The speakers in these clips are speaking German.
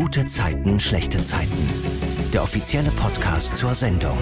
Gute Zeiten, schlechte Zeiten. Der offizielle Podcast zur Sendung.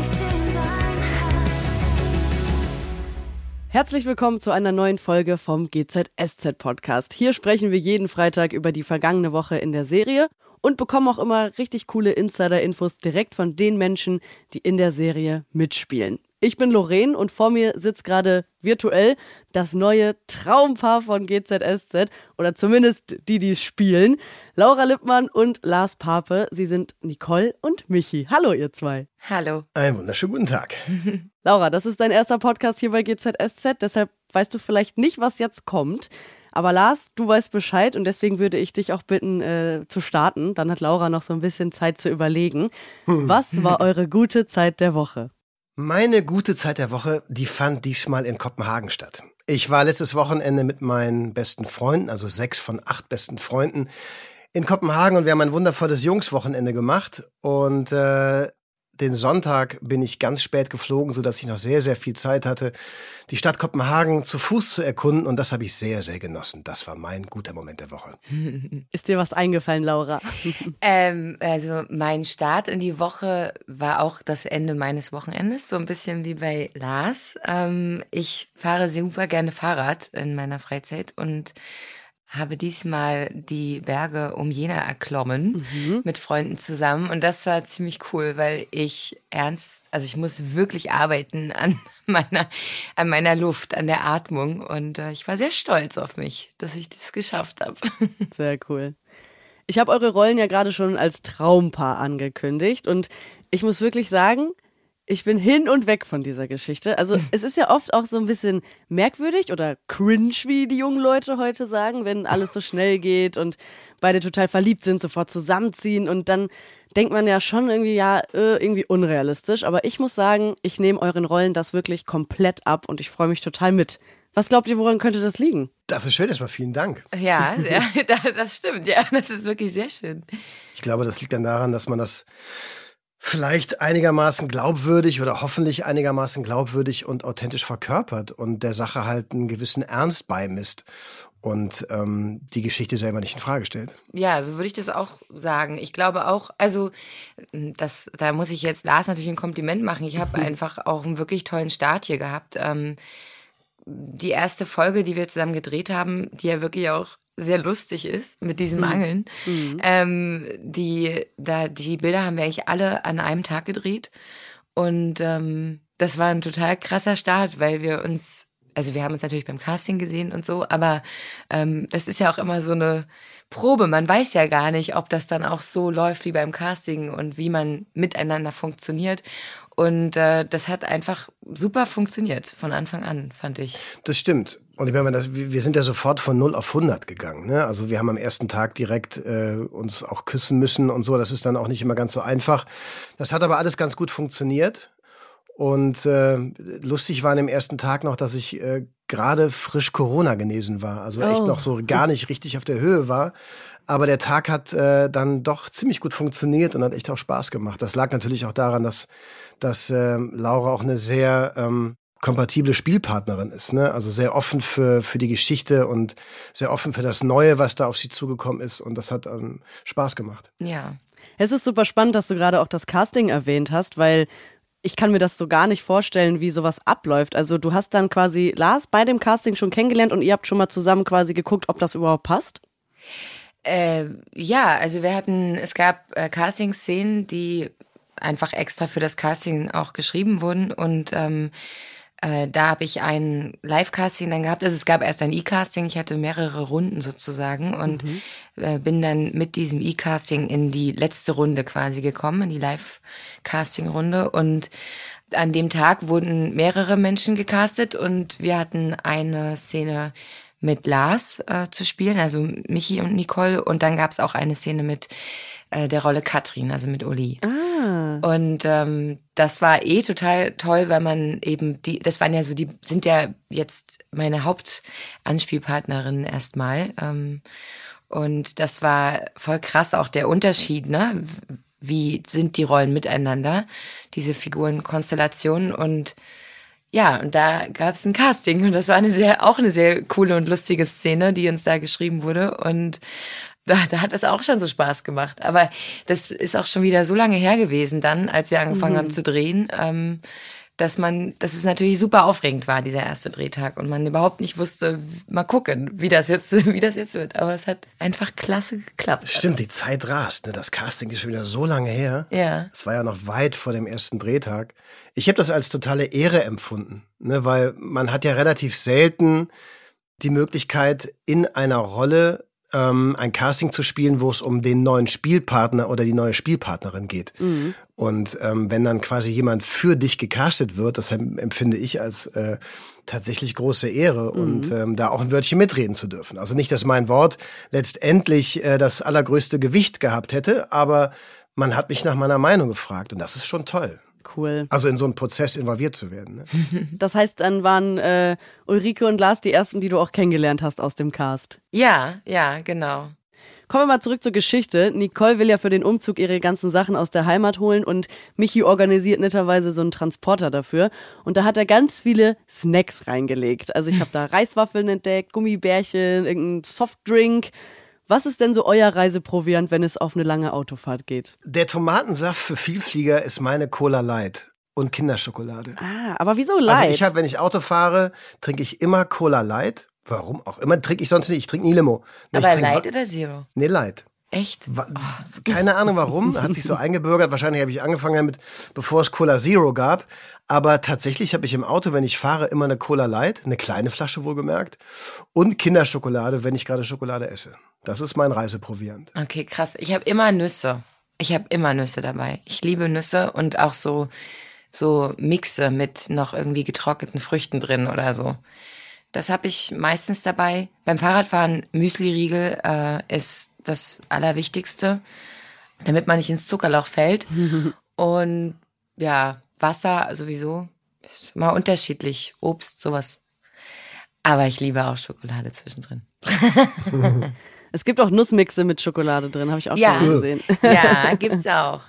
Herzlich willkommen zu einer neuen Folge vom GZSZ Podcast. Hier sprechen wir jeden Freitag über die vergangene Woche in der Serie und bekommen auch immer richtig coole Insider-Infos direkt von den Menschen, die in der Serie mitspielen. Ich bin Lorraine und vor mir sitzt gerade virtuell das neue Traumpaar von GZSZ oder zumindest die, die es spielen. Laura Lippmann und Lars Pape. Sie sind Nicole und Michi. Hallo, ihr zwei. Hallo. Einen wunderschönen guten Tag. Laura, das ist dein erster Podcast hier bei GZSZ, deshalb weißt du vielleicht nicht, was jetzt kommt. Aber Lars, du weißt Bescheid und deswegen würde ich dich auch bitten, äh, zu starten. Dann hat Laura noch so ein bisschen Zeit zu überlegen. Hm. Was war eure gute Zeit der Woche? Meine gute Zeit der Woche, die fand diesmal in Kopenhagen statt. Ich war letztes Wochenende mit meinen besten Freunden, also sechs von acht besten Freunden, in Kopenhagen und wir haben ein wundervolles Jungswochenende gemacht. Und äh, den Sonntag bin ich ganz spät geflogen, sodass ich noch sehr, sehr viel Zeit hatte, die Stadt Kopenhagen zu Fuß zu erkunden. Und das habe ich sehr, sehr genossen. Das war mein guter Moment der Woche. Ist dir was eingefallen, Laura? ähm, also mein Start in die Woche war auch das Ende meines Wochenendes, so ein bisschen wie bei Lars. Ähm, ich fahre super gerne Fahrrad in meiner Freizeit und habe diesmal die Berge um Jena erklommen mhm. mit Freunden zusammen und das war ziemlich cool, weil ich ernst, also ich muss wirklich arbeiten an meiner an meiner Luft, an der Atmung und äh, ich war sehr stolz auf mich, dass ich das geschafft habe. Sehr cool. Ich habe eure Rollen ja gerade schon als Traumpaar angekündigt und ich muss wirklich sagen, ich bin hin und weg von dieser Geschichte. Also es ist ja oft auch so ein bisschen merkwürdig oder cringe, wie die jungen Leute heute sagen, wenn alles so schnell geht und beide total verliebt sind, sofort zusammenziehen und dann denkt man ja schon irgendwie, ja, äh, irgendwie unrealistisch. Aber ich muss sagen, ich nehme euren Rollen das wirklich komplett ab und ich freue mich total mit. Was glaubt ihr, woran könnte das liegen? Das ist schön, erstmal vielen Dank. Ja, ja, das stimmt. Ja, das ist wirklich sehr schön. Ich glaube, das liegt dann daran, dass man das vielleicht einigermaßen glaubwürdig oder hoffentlich einigermaßen glaubwürdig und authentisch verkörpert und der Sache halt einen gewissen Ernst beimisst und ähm, die Geschichte selber nicht in Frage stellt. Ja, so würde ich das auch sagen. Ich glaube auch, also das, da muss ich jetzt Lars natürlich ein Kompliment machen. Ich habe einfach auch einen wirklich tollen Start hier gehabt. Ähm, die erste Folge, die wir zusammen gedreht haben, die ja wirklich auch sehr lustig ist mit diesem mhm. Angeln. Mhm. Ähm, die, da, die Bilder haben wir eigentlich alle an einem Tag gedreht. Und ähm, das war ein total krasser Start, weil wir uns, also wir haben uns natürlich beim Casting gesehen und so, aber ähm, das ist ja auch immer so eine Probe. Man weiß ja gar nicht, ob das dann auch so läuft wie beim Casting und wie man miteinander funktioniert. Und äh, das hat einfach super funktioniert von Anfang an, fand ich. Das stimmt. Und ich meine, das, wir sind ja sofort von 0 auf 100 gegangen. Ne? Also wir haben am ersten Tag direkt äh, uns auch küssen müssen und so. Das ist dann auch nicht immer ganz so einfach. Das hat aber alles ganz gut funktioniert. Und äh, lustig war an dem ersten Tag noch, dass ich äh, gerade frisch Corona genesen war. Also echt oh. noch so gar nicht richtig auf der Höhe war. Aber der Tag hat äh, dann doch ziemlich gut funktioniert und hat echt auch Spaß gemacht. Das lag natürlich auch daran, dass, dass äh, Laura auch eine sehr ähm, kompatible Spielpartnerin ist. Ne? Also sehr offen für, für die Geschichte und sehr offen für das Neue, was da auf sie zugekommen ist. Und das hat ähm, Spaß gemacht. Ja. Es ist super spannend, dass du gerade auch das Casting erwähnt hast, weil ich kann mir das so gar nicht vorstellen, wie sowas abläuft. Also du hast dann quasi Lars bei dem Casting schon kennengelernt und ihr habt schon mal zusammen quasi geguckt, ob das überhaupt passt? Äh, ja, also wir hatten, es gab äh, Casting-Szenen, die einfach extra für das Casting auch geschrieben wurden und ähm, äh, da habe ich ein Live-Casting dann gehabt. Also es gab erst ein E-Casting, ich hatte mehrere Runden sozusagen und mhm. äh, bin dann mit diesem E-Casting in die letzte Runde quasi gekommen, in die Live-Casting-Runde und an dem Tag wurden mehrere Menschen gecastet und wir hatten eine Szene mit Lars äh, zu spielen, also Michi und Nicole. Und dann gab es auch eine Szene mit äh, der Rolle Katrin, also mit Uli. Ah. Und ähm, das war eh total toll, weil man eben die, das waren ja so, die sind ja jetzt meine Hauptanspielpartnerinnen erstmal. Ähm, und das war voll krass auch der Unterschied, ne? Wie sind die Rollen miteinander, diese Figurenkonstellationen und ja, und da gab es ein Casting und das war eine sehr, auch eine sehr coole und lustige Szene, die uns da geschrieben wurde. Und da, da hat es auch schon so Spaß gemacht. Aber das ist auch schon wieder so lange her gewesen dann, als wir angefangen mhm. haben zu drehen. Ähm, dass man, dass es natürlich super aufregend war, dieser erste Drehtag und man überhaupt nicht wusste, mal gucken, wie das jetzt, wie das jetzt wird. Aber es hat einfach klasse geklappt. Stimmt, die Zeit rast. Ne? Das Casting ist schon wieder so lange her. Ja. Es war ja noch weit vor dem ersten Drehtag. Ich habe das als totale Ehre empfunden, ne? weil man hat ja relativ selten die Möglichkeit, in einer Rolle ähm, ein Casting zu spielen, wo es um den neuen Spielpartner oder die neue Spielpartnerin geht. Mhm. Und ähm, wenn dann quasi jemand für dich gecastet wird, das empfinde ich als äh, tatsächlich große Ehre mhm. und ähm, da auch ein Wörtchen mitreden zu dürfen. Also nicht, dass mein Wort letztendlich äh, das allergrößte Gewicht gehabt hätte, aber man hat mich nach meiner Meinung gefragt und das ist schon toll cool. Also in so einen Prozess involviert zu werden. Ne? Das heißt, dann waren äh, Ulrike und Lars die ersten, die du auch kennengelernt hast aus dem Cast. Ja, ja, genau. Kommen wir mal zurück zur Geschichte. Nicole will ja für den Umzug ihre ganzen Sachen aus der Heimat holen und Michi organisiert netterweise so einen Transporter dafür. Und da hat er ganz viele Snacks reingelegt. Also ich habe da Reiswaffeln entdeckt, Gummibärchen, irgendein Softdrink. Was ist denn so euer Reiseproviant, wenn es auf eine lange Autofahrt geht? Der Tomatensaft für Vielflieger ist meine Cola Light und Kinderschokolade. Ah, aber wieso Light? Also ich habe, wenn ich Auto fahre, trinke ich immer Cola Light. Warum auch immer trinke ich sonst nicht. Ich trinke nie Limo. Nee, aber Light oder Zero? Nee, Light. Echt? Keine Ahnung warum, hat sich so eingebürgert. Wahrscheinlich habe ich angefangen damit, bevor es Cola Zero gab. Aber tatsächlich habe ich im Auto, wenn ich fahre, immer eine Cola Light, eine kleine Flasche wohlgemerkt, und Kinderschokolade, wenn ich gerade Schokolade esse. Das ist mein Reiseproviant. Okay, krass. Ich habe immer Nüsse. Ich habe immer Nüsse dabei. Ich liebe Nüsse und auch so, so Mixe mit noch irgendwie getrockneten Früchten drin oder so. Das habe ich meistens dabei. Beim Fahrradfahren Müsli-Riegel äh, ist das Allerwichtigste, damit man nicht ins Zuckerloch fällt. und ja, Wasser sowieso. Ist immer unterschiedlich. Obst, sowas. Aber ich liebe auch Schokolade zwischendrin. Es gibt auch Nussmixe mit Schokolade drin, habe ich auch ja. schon gesehen. Ja, gibt's auch.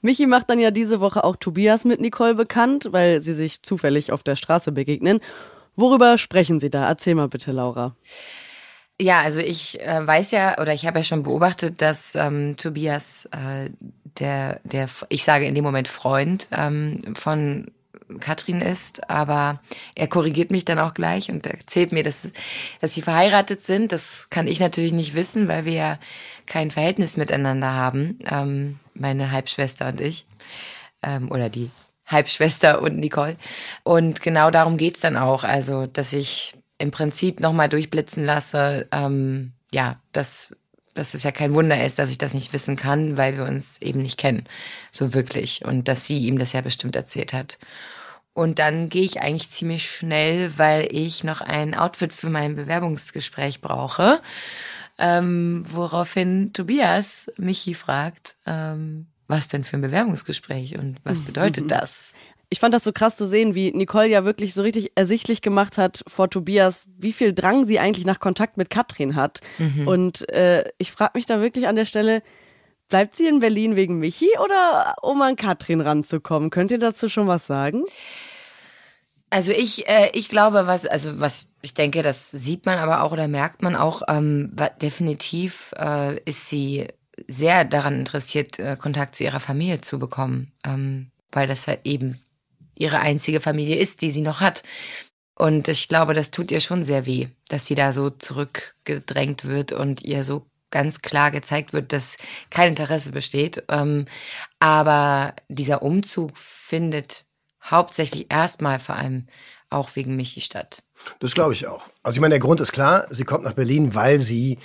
Michi macht dann ja diese Woche auch Tobias mit Nicole bekannt, weil sie sich zufällig auf der Straße begegnen. Worüber sprechen Sie da? Erzähl mal bitte, Laura. Ja, also ich äh, weiß ja oder ich habe ja schon beobachtet, dass ähm, Tobias äh, der der ich sage in dem Moment Freund ähm, von Katrin ist, aber er korrigiert mich dann auch gleich und erzählt mir, dass, dass sie verheiratet sind. Das kann ich natürlich nicht wissen, weil wir ja kein Verhältnis miteinander haben, ähm, meine Halbschwester und ich. Ähm, oder die Halbschwester und Nicole. Und genau darum geht's dann auch. Also, dass ich im Prinzip nochmal durchblitzen lasse, ähm, ja, dass dass es ja kein Wunder ist, dass ich das nicht wissen kann, weil wir uns eben nicht kennen, so wirklich. Und dass sie ihm das ja bestimmt erzählt hat. Und dann gehe ich eigentlich ziemlich schnell, weil ich noch ein Outfit für mein Bewerbungsgespräch brauche. Ähm, woraufhin Tobias Michi fragt, ähm, was denn für ein Bewerbungsgespräch und was bedeutet das? Ich fand das so krass zu sehen, wie Nicole ja wirklich so richtig ersichtlich gemacht hat vor Tobias, wie viel Drang sie eigentlich nach Kontakt mit Katrin hat. Mhm. Und äh, ich frage mich da wirklich an der Stelle, Bleibt sie in Berlin wegen Michi oder um an Katrin ranzukommen? Könnt ihr dazu schon was sagen? Also ich, äh, ich glaube, was, also was ich denke, das sieht man aber auch oder merkt man auch, ähm, definitiv äh, ist sie sehr daran interessiert, äh, Kontakt zu ihrer Familie zu bekommen, ähm, weil das ja eben ihre einzige Familie ist, die sie noch hat. Und ich glaube, das tut ihr schon sehr weh, dass sie da so zurückgedrängt wird und ihr so ganz klar gezeigt wird, dass kein Interesse besteht. Ähm, aber dieser Umzug findet hauptsächlich erstmal vor allem auch wegen Michi statt. Das glaube ich auch. Also ich meine, der Grund ist klar, sie kommt nach Berlin, weil sie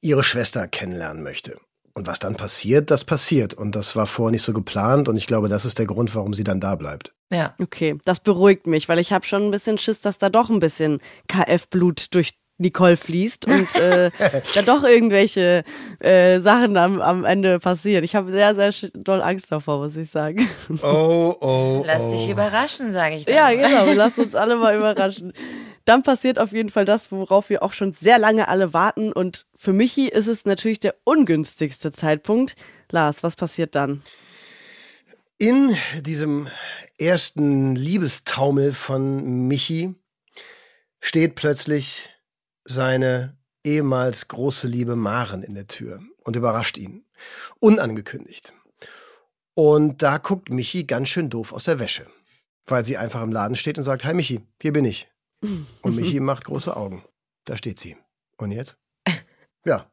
ihre Schwester kennenlernen möchte. Und was dann passiert, das passiert. Und das war vorher nicht so geplant. Und ich glaube, das ist der Grund, warum sie dann da bleibt. Ja. Okay, das beruhigt mich, weil ich habe schon ein bisschen Schiss, dass da doch ein bisschen KF-Blut durch Nicole fließt und äh, da doch irgendwelche äh, Sachen am, am Ende passieren. Ich habe sehr, sehr doll Angst davor, muss ich sagen. Oh, oh, Lass oh. dich überraschen, sage ich. Dann. Ja, genau. Lass uns alle mal überraschen. Dann passiert auf jeden Fall das, worauf wir auch schon sehr lange alle warten. Und für Michi ist es natürlich der ungünstigste Zeitpunkt. Lars, was passiert dann? In diesem ersten Liebestaumel von Michi steht plötzlich seine ehemals große Liebe Maren in der Tür und überrascht ihn. Unangekündigt. Und da guckt Michi ganz schön doof aus der Wäsche, weil sie einfach im Laden steht und sagt, Hi Michi, hier bin ich. Und Michi macht große Augen. Da steht sie. Und jetzt? Ja.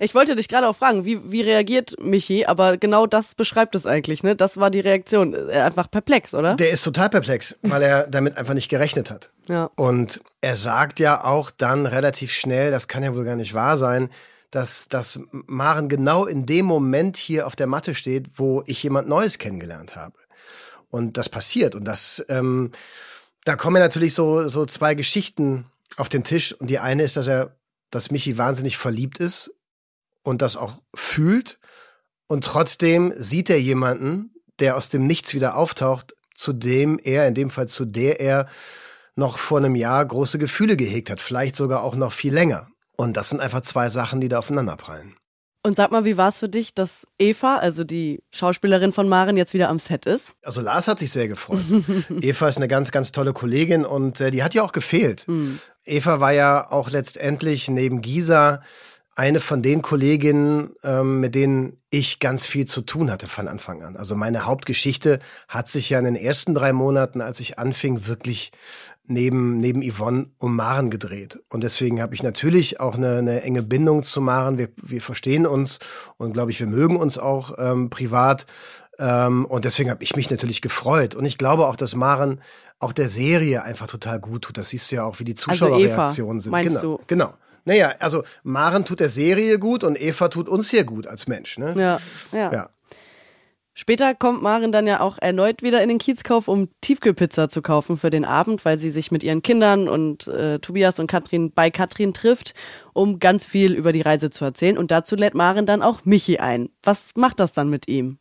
Ich wollte dich gerade auch fragen, wie, wie reagiert Michi? Aber genau das beschreibt es eigentlich, ne? Das war die Reaktion. Er einfach perplex, oder? Der ist total perplex, weil er damit einfach nicht gerechnet hat. Ja. Und er sagt ja auch dann relativ schnell, das kann ja wohl gar nicht wahr sein, dass, dass Maren genau in dem Moment hier auf der Matte steht, wo ich jemand Neues kennengelernt habe. Und das passiert. Und das, ähm, da kommen natürlich so, so zwei Geschichten auf den Tisch. Und die eine ist, dass er, dass Michi wahnsinnig verliebt ist und das auch fühlt. Und trotzdem sieht er jemanden, der aus dem Nichts wieder auftaucht, zu dem er, in dem Fall zu der er noch vor einem Jahr große Gefühle gehegt hat, vielleicht sogar auch noch viel länger. Und das sind einfach zwei Sachen, die da aufeinanderprallen. Und sag mal, wie war es für dich, dass Eva, also die Schauspielerin von Maren, jetzt wieder am Set ist? Also Lars hat sich sehr gefreut. Eva ist eine ganz, ganz tolle Kollegin und äh, die hat ja auch gefehlt. Mhm. Eva war ja auch letztendlich neben Gisa eine von den Kolleginnen, ähm, mit denen ich ganz viel zu tun hatte von Anfang an. Also meine Hauptgeschichte hat sich ja in den ersten drei Monaten, als ich anfing, wirklich neben, neben Yvonne um Maren gedreht. Und deswegen habe ich natürlich auch eine, eine enge Bindung zu Maren. Wir, wir verstehen uns und glaube ich, wir mögen uns auch ähm, privat. Ähm, und deswegen habe ich mich natürlich gefreut. Und ich glaube auch, dass Maren auch der Serie einfach total gut tut. Das siehst du ja auch, wie die Zuschauerreaktionen also sind. Meinst genau, du? genau. Naja, also Maren tut der Serie gut und Eva tut uns hier gut als Mensch. Ne? Ja, ja. ja. Später kommt Maren dann ja auch erneut wieder in den Kiezkauf, um Tiefkühlpizza zu kaufen für den Abend, weil sie sich mit ihren Kindern und äh, Tobias und Katrin bei Katrin trifft, um ganz viel über die Reise zu erzählen. Und dazu lädt Maren dann auch Michi ein. Was macht das dann mit ihm?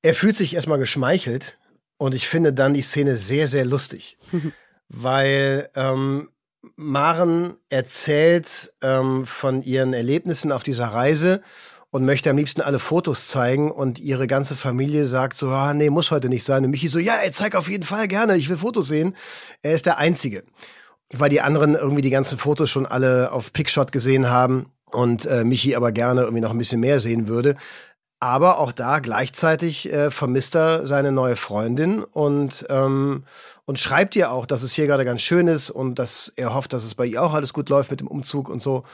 Er fühlt sich erstmal geschmeichelt und ich finde dann die Szene sehr, sehr lustig. weil ähm, Maren erzählt ähm, von ihren Erlebnissen auf dieser Reise und möchte am liebsten alle Fotos zeigen und ihre ganze Familie sagt so, ah, nee, muss heute nicht sein. Und Michi so, ja, er zeigt auf jeden Fall gerne, ich will Fotos sehen. Er ist der Einzige. Weil die anderen irgendwie die ganzen Fotos schon alle auf Pickshot gesehen haben und äh, Michi aber gerne irgendwie noch ein bisschen mehr sehen würde. Aber auch da gleichzeitig äh, vermisst er seine neue Freundin und, ähm, und schreibt ihr auch, dass es hier gerade ganz schön ist und dass er hofft, dass es bei ihr auch alles gut läuft mit dem Umzug und so.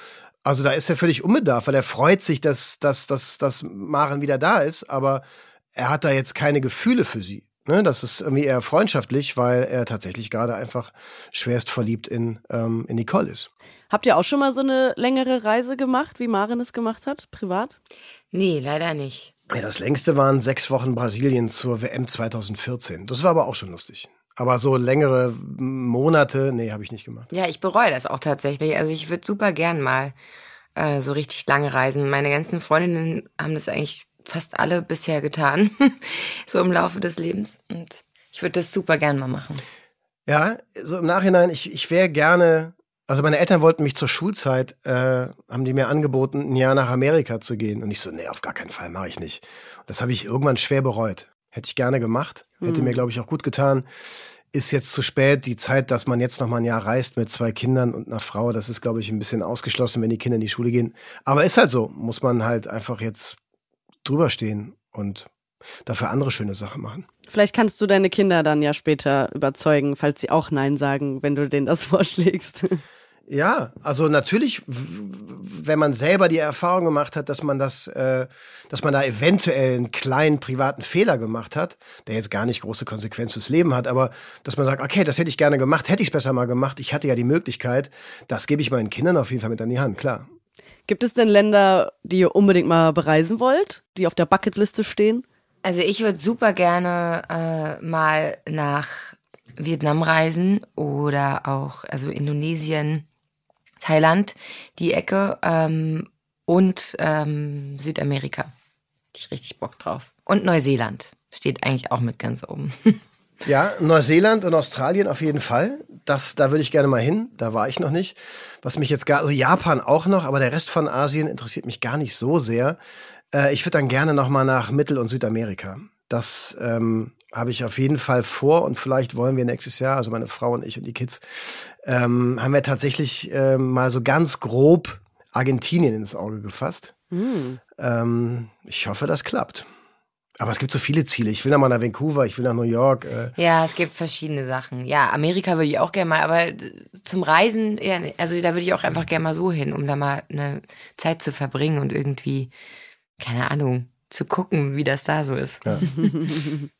Also da ist er völlig unbedarf, weil er freut sich, dass, dass, dass, dass Maren wieder da ist, aber er hat da jetzt keine Gefühle für sie. Ne, das ist irgendwie eher freundschaftlich, weil er tatsächlich gerade einfach schwerst verliebt in, ähm, in Nicole ist. Habt ihr auch schon mal so eine längere Reise gemacht, wie Maren es gemacht hat, privat? Nee, leider nicht. Ja, das längste waren sechs Wochen Brasilien zur WM 2014. Das war aber auch schon lustig. Aber so längere Monate, nee, habe ich nicht gemacht. Ja, ich bereue das auch tatsächlich. Also ich würde super gern mal äh, so richtig lange reisen. Meine ganzen Freundinnen haben das eigentlich fast alle bisher getan, so im Laufe des Lebens. Und ich würde das super gern mal machen. Ja, so im Nachhinein, ich, ich wäre gerne, also meine Eltern wollten mich zur Schulzeit, äh, haben die mir angeboten, ein Jahr nach Amerika zu gehen. Und ich so, nee, auf gar keinen Fall, mache ich nicht. Und das habe ich irgendwann schwer bereut. Hätte ich gerne gemacht. Hätte mhm. mir, glaube ich, auch gut getan. Ist jetzt zu spät. Die Zeit, dass man jetzt noch mal ein Jahr reist mit zwei Kindern und einer Frau, das ist, glaube ich, ein bisschen ausgeschlossen, wenn die Kinder in die Schule gehen. Aber ist halt so. Muss man halt einfach jetzt drüber stehen und dafür andere schöne Sachen machen. Vielleicht kannst du deine Kinder dann ja später überzeugen, falls sie auch Nein sagen, wenn du denen das vorschlägst. Ja, also natürlich, wenn man selber die Erfahrung gemacht hat, dass man das, äh, dass man da eventuell einen kleinen privaten Fehler gemacht hat, der jetzt gar nicht große Konsequenz fürs Leben hat, aber dass man sagt, okay, das hätte ich gerne gemacht, hätte ich es besser mal gemacht, ich hatte ja die Möglichkeit, das gebe ich meinen Kindern auf jeden Fall mit an die Hand, klar. Gibt es denn Länder, die ihr unbedingt mal bereisen wollt, die auf der Bucketliste stehen? Also ich würde super gerne äh, mal nach Vietnam reisen oder auch also Indonesien Thailand, die Ecke ähm, und ähm, Südamerika. Hätte ich richtig Bock drauf. Und Neuseeland steht eigentlich auch mit ganz oben. Ja, Neuseeland und Australien auf jeden Fall. Das, da würde ich gerne mal hin. Da war ich noch nicht. Was mich jetzt gar, also Japan auch noch, aber der Rest von Asien interessiert mich gar nicht so sehr. Äh, ich würde dann gerne noch mal nach Mittel- und Südamerika. Das, ähm, habe ich auf jeden Fall vor und vielleicht wollen wir nächstes Jahr, also meine Frau und ich und die Kids, ähm, haben wir tatsächlich ähm, mal so ganz grob Argentinien ins Auge gefasst. Mhm. Ähm, ich hoffe, das klappt. Aber es gibt so viele Ziele. Ich will noch mal nach Vancouver, ich will nach New York. Äh. Ja, es gibt verschiedene Sachen. Ja, Amerika würde ich auch gerne mal, aber zum Reisen, ja, also da würde ich auch einfach gerne mal so hin, um da mal eine Zeit zu verbringen und irgendwie, keine Ahnung, zu gucken, wie das da so ist. Ja.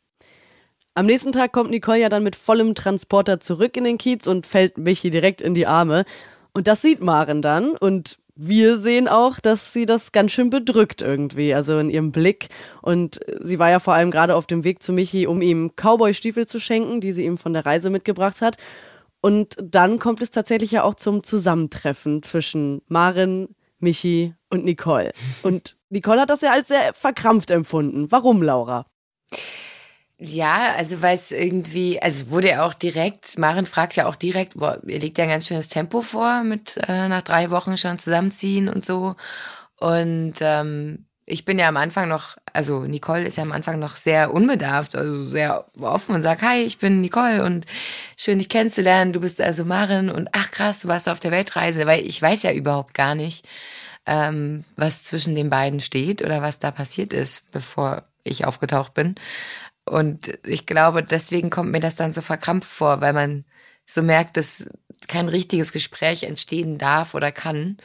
Am nächsten Tag kommt Nicole ja dann mit vollem Transporter zurück in den Kiez und fällt Michi direkt in die Arme. Und das sieht Maren dann und wir sehen auch, dass sie das ganz schön bedrückt irgendwie, also in ihrem Blick. Und sie war ja vor allem gerade auf dem Weg zu Michi, um ihm Cowboy-Stiefel zu schenken, die sie ihm von der Reise mitgebracht hat. Und dann kommt es tatsächlich ja auch zum Zusammentreffen zwischen Maren, Michi und Nicole. Und Nicole hat das ja als sehr verkrampft empfunden. Warum, Laura? Ja, also weil es irgendwie, also wurde ja auch direkt, Maren fragt ja auch direkt, boah, ihr legt ja ein ganz schönes Tempo vor mit äh, nach drei Wochen schon zusammenziehen und so. Und ähm, ich bin ja am Anfang noch, also Nicole ist ja am Anfang noch sehr unbedarft, also sehr offen und sagt, hi, ich bin Nicole und schön dich kennenzulernen, du bist also Maren und ach krass, du warst auf der Weltreise, weil ich weiß ja überhaupt gar nicht, ähm, was zwischen den beiden steht oder was da passiert ist, bevor ich aufgetaucht bin. Und ich glaube, deswegen kommt mir das dann so verkrampft vor, weil man so merkt, dass kein richtiges Gespräch entstehen darf oder kann.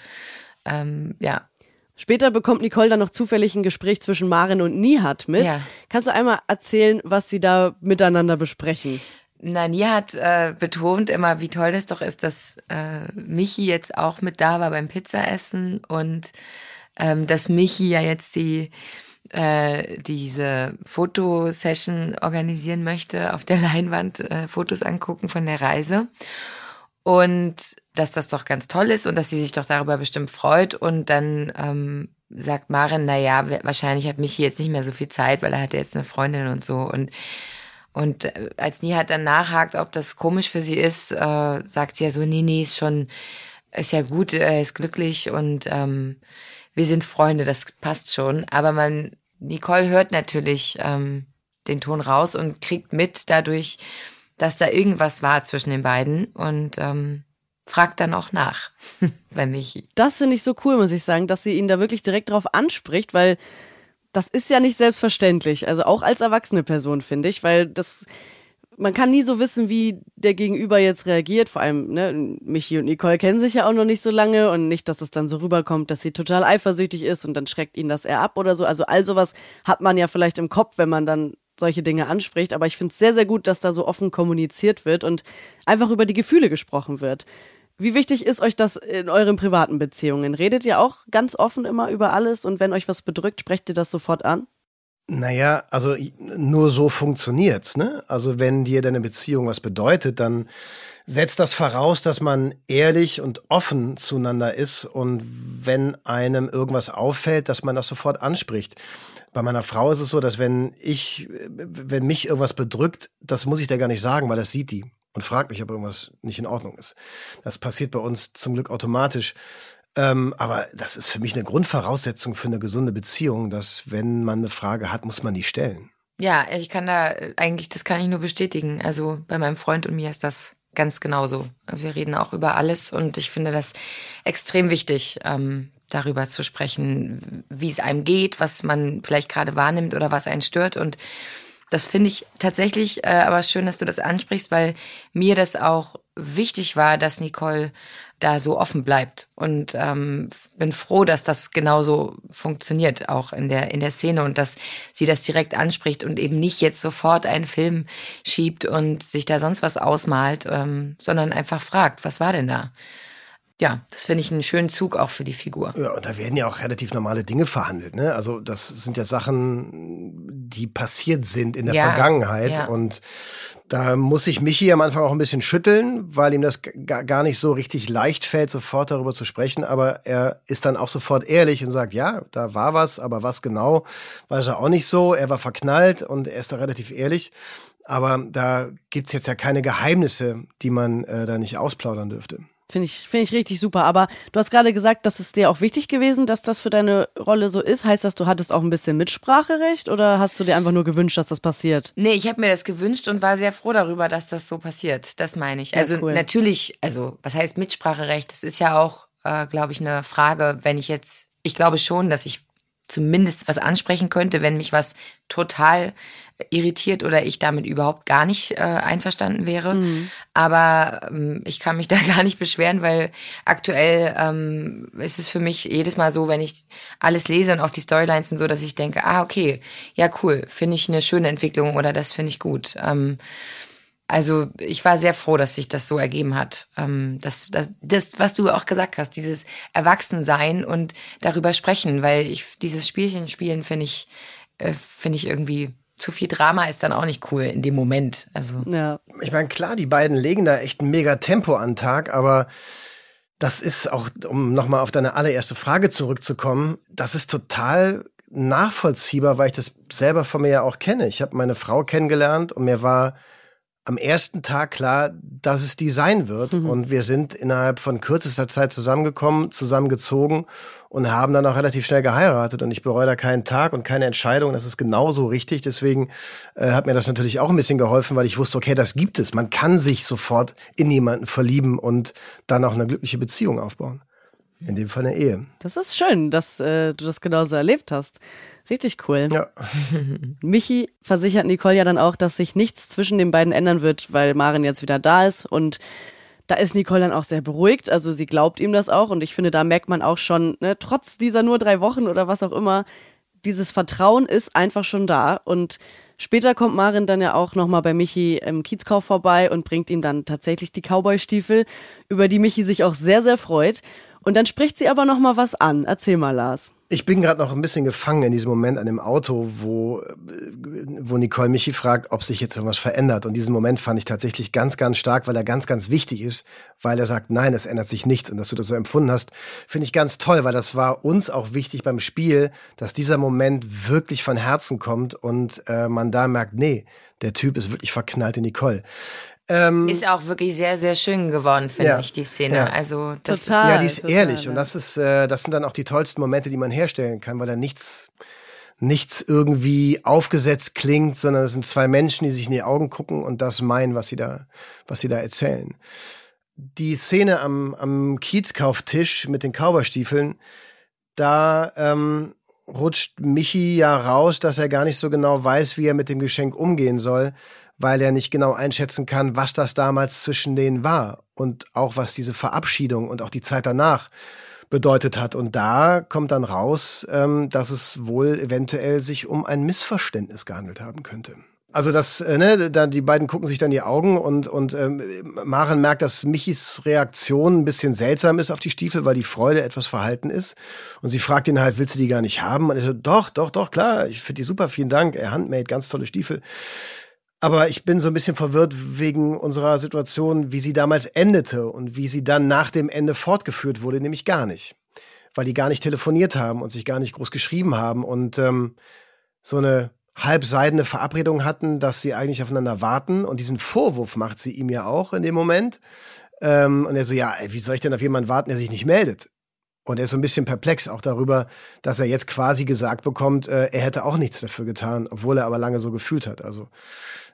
Ähm, ja. Später bekommt Nicole dann noch zufällig ein Gespräch zwischen Marin und Nihat mit. Ja. Kannst du einmal erzählen, was sie da miteinander besprechen? Na, Nihat äh, betont immer, wie toll das doch ist, dass äh, Michi jetzt auch mit da war beim Pizzaessen und ähm, dass Michi ja jetzt die äh, diese Fotosession organisieren möchte, auf der Leinwand äh, Fotos angucken von der Reise. Und dass das doch ganz toll ist und dass sie sich doch darüber bestimmt freut. Und dann ähm, sagt Maren, na ja, wahrscheinlich hat Michi jetzt nicht mehr so viel Zeit, weil er hatte jetzt eine Freundin und so. Und und äh, als Nihat dann nachhakt, ob das komisch für sie ist, äh, sagt sie ja so, nee, nee, ist schon, ist ja gut, er ist glücklich und ähm, wir sind Freunde, das passt schon. Aber man, Nicole hört natürlich ähm, den Ton raus und kriegt mit dadurch, dass da irgendwas war zwischen den beiden und ähm, fragt dann auch nach bei Michi. Das finde ich so cool, muss ich sagen, dass sie ihn da wirklich direkt drauf anspricht, weil das ist ja nicht selbstverständlich. Also auch als erwachsene Person, finde ich, weil das man kann nie so wissen, wie der Gegenüber jetzt reagiert. Vor allem, ne, Michi und Nicole kennen sich ja auch noch nicht so lange und nicht, dass es dann so rüberkommt, dass sie total eifersüchtig ist und dann schreckt ihn das eher ab oder so. Also all sowas hat man ja vielleicht im Kopf, wenn man dann solche Dinge anspricht. Aber ich finde es sehr, sehr gut, dass da so offen kommuniziert wird und einfach über die Gefühle gesprochen wird. Wie wichtig ist euch das in euren privaten Beziehungen? Redet ihr auch ganz offen immer über alles und wenn euch was bedrückt, sprecht ihr das sofort an? Naja, also nur so funktioniert's, ne? Also wenn dir deine Beziehung was bedeutet, dann setzt das voraus, dass man ehrlich und offen zueinander ist und wenn einem irgendwas auffällt, dass man das sofort anspricht. Bei meiner Frau ist es so, dass wenn ich, wenn mich irgendwas bedrückt, das muss ich dir gar nicht sagen, weil das sieht die und fragt mich, ob irgendwas nicht in Ordnung ist. Das passiert bei uns zum Glück automatisch. Ähm, aber das ist für mich eine Grundvoraussetzung für eine gesunde Beziehung, dass wenn man eine Frage hat, muss man die stellen. Ja, ich kann da eigentlich, das kann ich nur bestätigen. Also bei meinem Freund und mir ist das ganz genauso. Also wir reden auch über alles und ich finde das extrem wichtig, ähm, darüber zu sprechen, wie es einem geht, was man vielleicht gerade wahrnimmt oder was einen stört. Und das finde ich tatsächlich äh, aber schön, dass du das ansprichst, weil mir das auch wichtig war, dass Nicole da so offen bleibt. Und ähm, bin froh, dass das genauso funktioniert, auch in der, in der Szene und dass sie das direkt anspricht und eben nicht jetzt sofort einen Film schiebt und sich da sonst was ausmalt, ähm, sondern einfach fragt, was war denn da? Ja, das finde ich einen schönen Zug auch für die Figur. Ja, und da werden ja auch relativ normale Dinge verhandelt. Ne? Also das sind ja Sachen, die passiert sind in der ja, Vergangenheit. Ja. Und da muss ich Michi am Anfang auch ein bisschen schütteln, weil ihm das gar nicht so richtig leicht fällt, sofort darüber zu sprechen. Aber er ist dann auch sofort ehrlich und sagt, ja, da war was, aber was genau, weiß er auch nicht so. Er war verknallt und er ist da relativ ehrlich. Aber da gibt's jetzt ja keine Geheimnisse, die man äh, da nicht ausplaudern dürfte. Finde ich, finde ich richtig super. Aber du hast gerade gesagt, dass es dir auch wichtig gewesen, dass das für deine Rolle so ist. Heißt das, du hattest auch ein bisschen Mitspracherecht oder hast du dir einfach nur gewünscht, dass das passiert? Nee, ich habe mir das gewünscht und war sehr froh darüber, dass das so passiert. Das meine ich. Also cool. natürlich, also was heißt Mitspracherecht? Das ist ja auch, äh, glaube ich, eine Frage, wenn ich jetzt, ich glaube schon, dass ich zumindest was ansprechen könnte, wenn mich was total irritiert oder ich damit überhaupt gar nicht äh, einverstanden wäre. Mhm. Aber ähm, ich kann mich da gar nicht beschweren, weil aktuell ähm, ist es für mich jedes Mal so, wenn ich alles lese und auch die Storylines und so, dass ich denke, ah, okay, ja, cool, finde ich eine schöne Entwicklung oder das finde ich gut. Ähm, also ich war sehr froh, dass sich das so ergeben hat. Ähm, das, das, das, was du auch gesagt hast, dieses Erwachsensein und darüber sprechen, weil ich dieses Spielchen spielen finde ich, äh, finde ich irgendwie zu viel Drama ist dann auch nicht cool in dem Moment. Also Ja. Ich meine, klar, die beiden legen da echt ein mega Tempo an den Tag, aber das ist auch, um nochmal auf deine allererste Frage zurückzukommen, das ist total nachvollziehbar, weil ich das selber von mir ja auch kenne. Ich habe meine Frau kennengelernt und mir war am ersten Tag klar, dass es die sein wird. Und wir sind innerhalb von kürzester Zeit zusammengekommen, zusammengezogen und haben dann auch relativ schnell geheiratet. Und ich bereue da keinen Tag und keine Entscheidung. Das ist genauso richtig. Deswegen äh, hat mir das natürlich auch ein bisschen geholfen, weil ich wusste, okay, das gibt es. Man kann sich sofort in jemanden verlieben und dann auch eine glückliche Beziehung aufbauen. In dem Fall eine Ehe. Das ist schön, dass äh, du das genauso erlebt hast. Richtig cool. Ja. Michi versichert Nicole ja dann auch, dass sich nichts zwischen den beiden ändern wird, weil Maren jetzt wieder da ist und da ist Nicole dann auch sehr beruhigt, also sie glaubt ihm das auch und ich finde, da merkt man auch schon, ne, trotz dieser nur drei Wochen oder was auch immer, dieses Vertrauen ist einfach schon da und später kommt Maren dann ja auch nochmal bei Michi im Kiezkauf vorbei und bringt ihm dann tatsächlich die Cowboy-Stiefel, über die Michi sich auch sehr, sehr freut und dann spricht sie aber nochmal was an. Erzähl mal, Lars. Ich bin gerade noch ein bisschen gefangen in diesem Moment an dem Auto, wo, wo Nicole Michi fragt, ob sich jetzt irgendwas verändert. Und diesen Moment fand ich tatsächlich ganz, ganz stark, weil er ganz, ganz wichtig ist, weil er sagt, nein, es ändert sich nichts. Und dass du das so empfunden hast, finde ich ganz toll, weil das war uns auch wichtig beim Spiel, dass dieser Moment wirklich von Herzen kommt und äh, man da merkt, nee, der Typ ist wirklich verknallt in Nicole. Ähm, ist auch wirklich sehr, sehr schön geworden, finde Ja. ich, die Szene. Ja. Also das Total. Ja, die ist total, ehrlich. ja. Und das ist, äh, das sind dann auch die tollsten Momente, die man herstellen kann, weil da nichts, nichts irgendwie aufgesetzt klingt, sondern es sind zwei Menschen, die sich in die Augen gucken und das meinen, was sie da, was sie da erzählen. Die Szene am, am Kiezkauftisch mit den Kauberstiefeln, da ähm, rutscht Michi ja raus, dass er gar nicht so genau weiß, wie er mit dem Geschenk umgehen soll, weil er nicht genau einschätzen kann, was das damals zwischen denen war und auch was diese Verabschiedung und auch die Zeit danach bedeutet hat. Und da kommt dann raus, ähm, dass es wohl eventuell sich um ein Missverständnis gehandelt haben könnte. Also das, äh, ne, da, die beiden gucken sich dann die Augen und, und ähm, Maren merkt, dass Michis Reaktion ein bisschen seltsam ist auf die Stiefel, weil die Freude etwas verhalten ist. Und sie fragt ihn halt, willst du die gar nicht haben? Und er so, doch, doch, doch, klar, ich finde die super, vielen Dank. Er handmade, ganz tolle Stiefel. Aber ich bin so ein bisschen verwirrt wegen unserer Situation, wie sie damals endete und wie sie dann nach dem Ende fortgeführt wurde, nämlich gar nicht. Weil die gar nicht telefoniert haben und sich gar nicht groß geschrieben haben und ähm, so eine halbseidene Verabredung hatten, dass sie eigentlich aufeinander warten. Und diesen Vorwurf macht sie ihm ja auch in dem Moment. Ähm, und er so, ja, wie soll ich denn auf jemanden warten, der sich nicht meldet? Und er ist so ein bisschen perplex auch darüber, dass er jetzt quasi gesagt bekommt, äh, er hätte auch nichts dafür getan, obwohl er aber lange so gefühlt hat. Also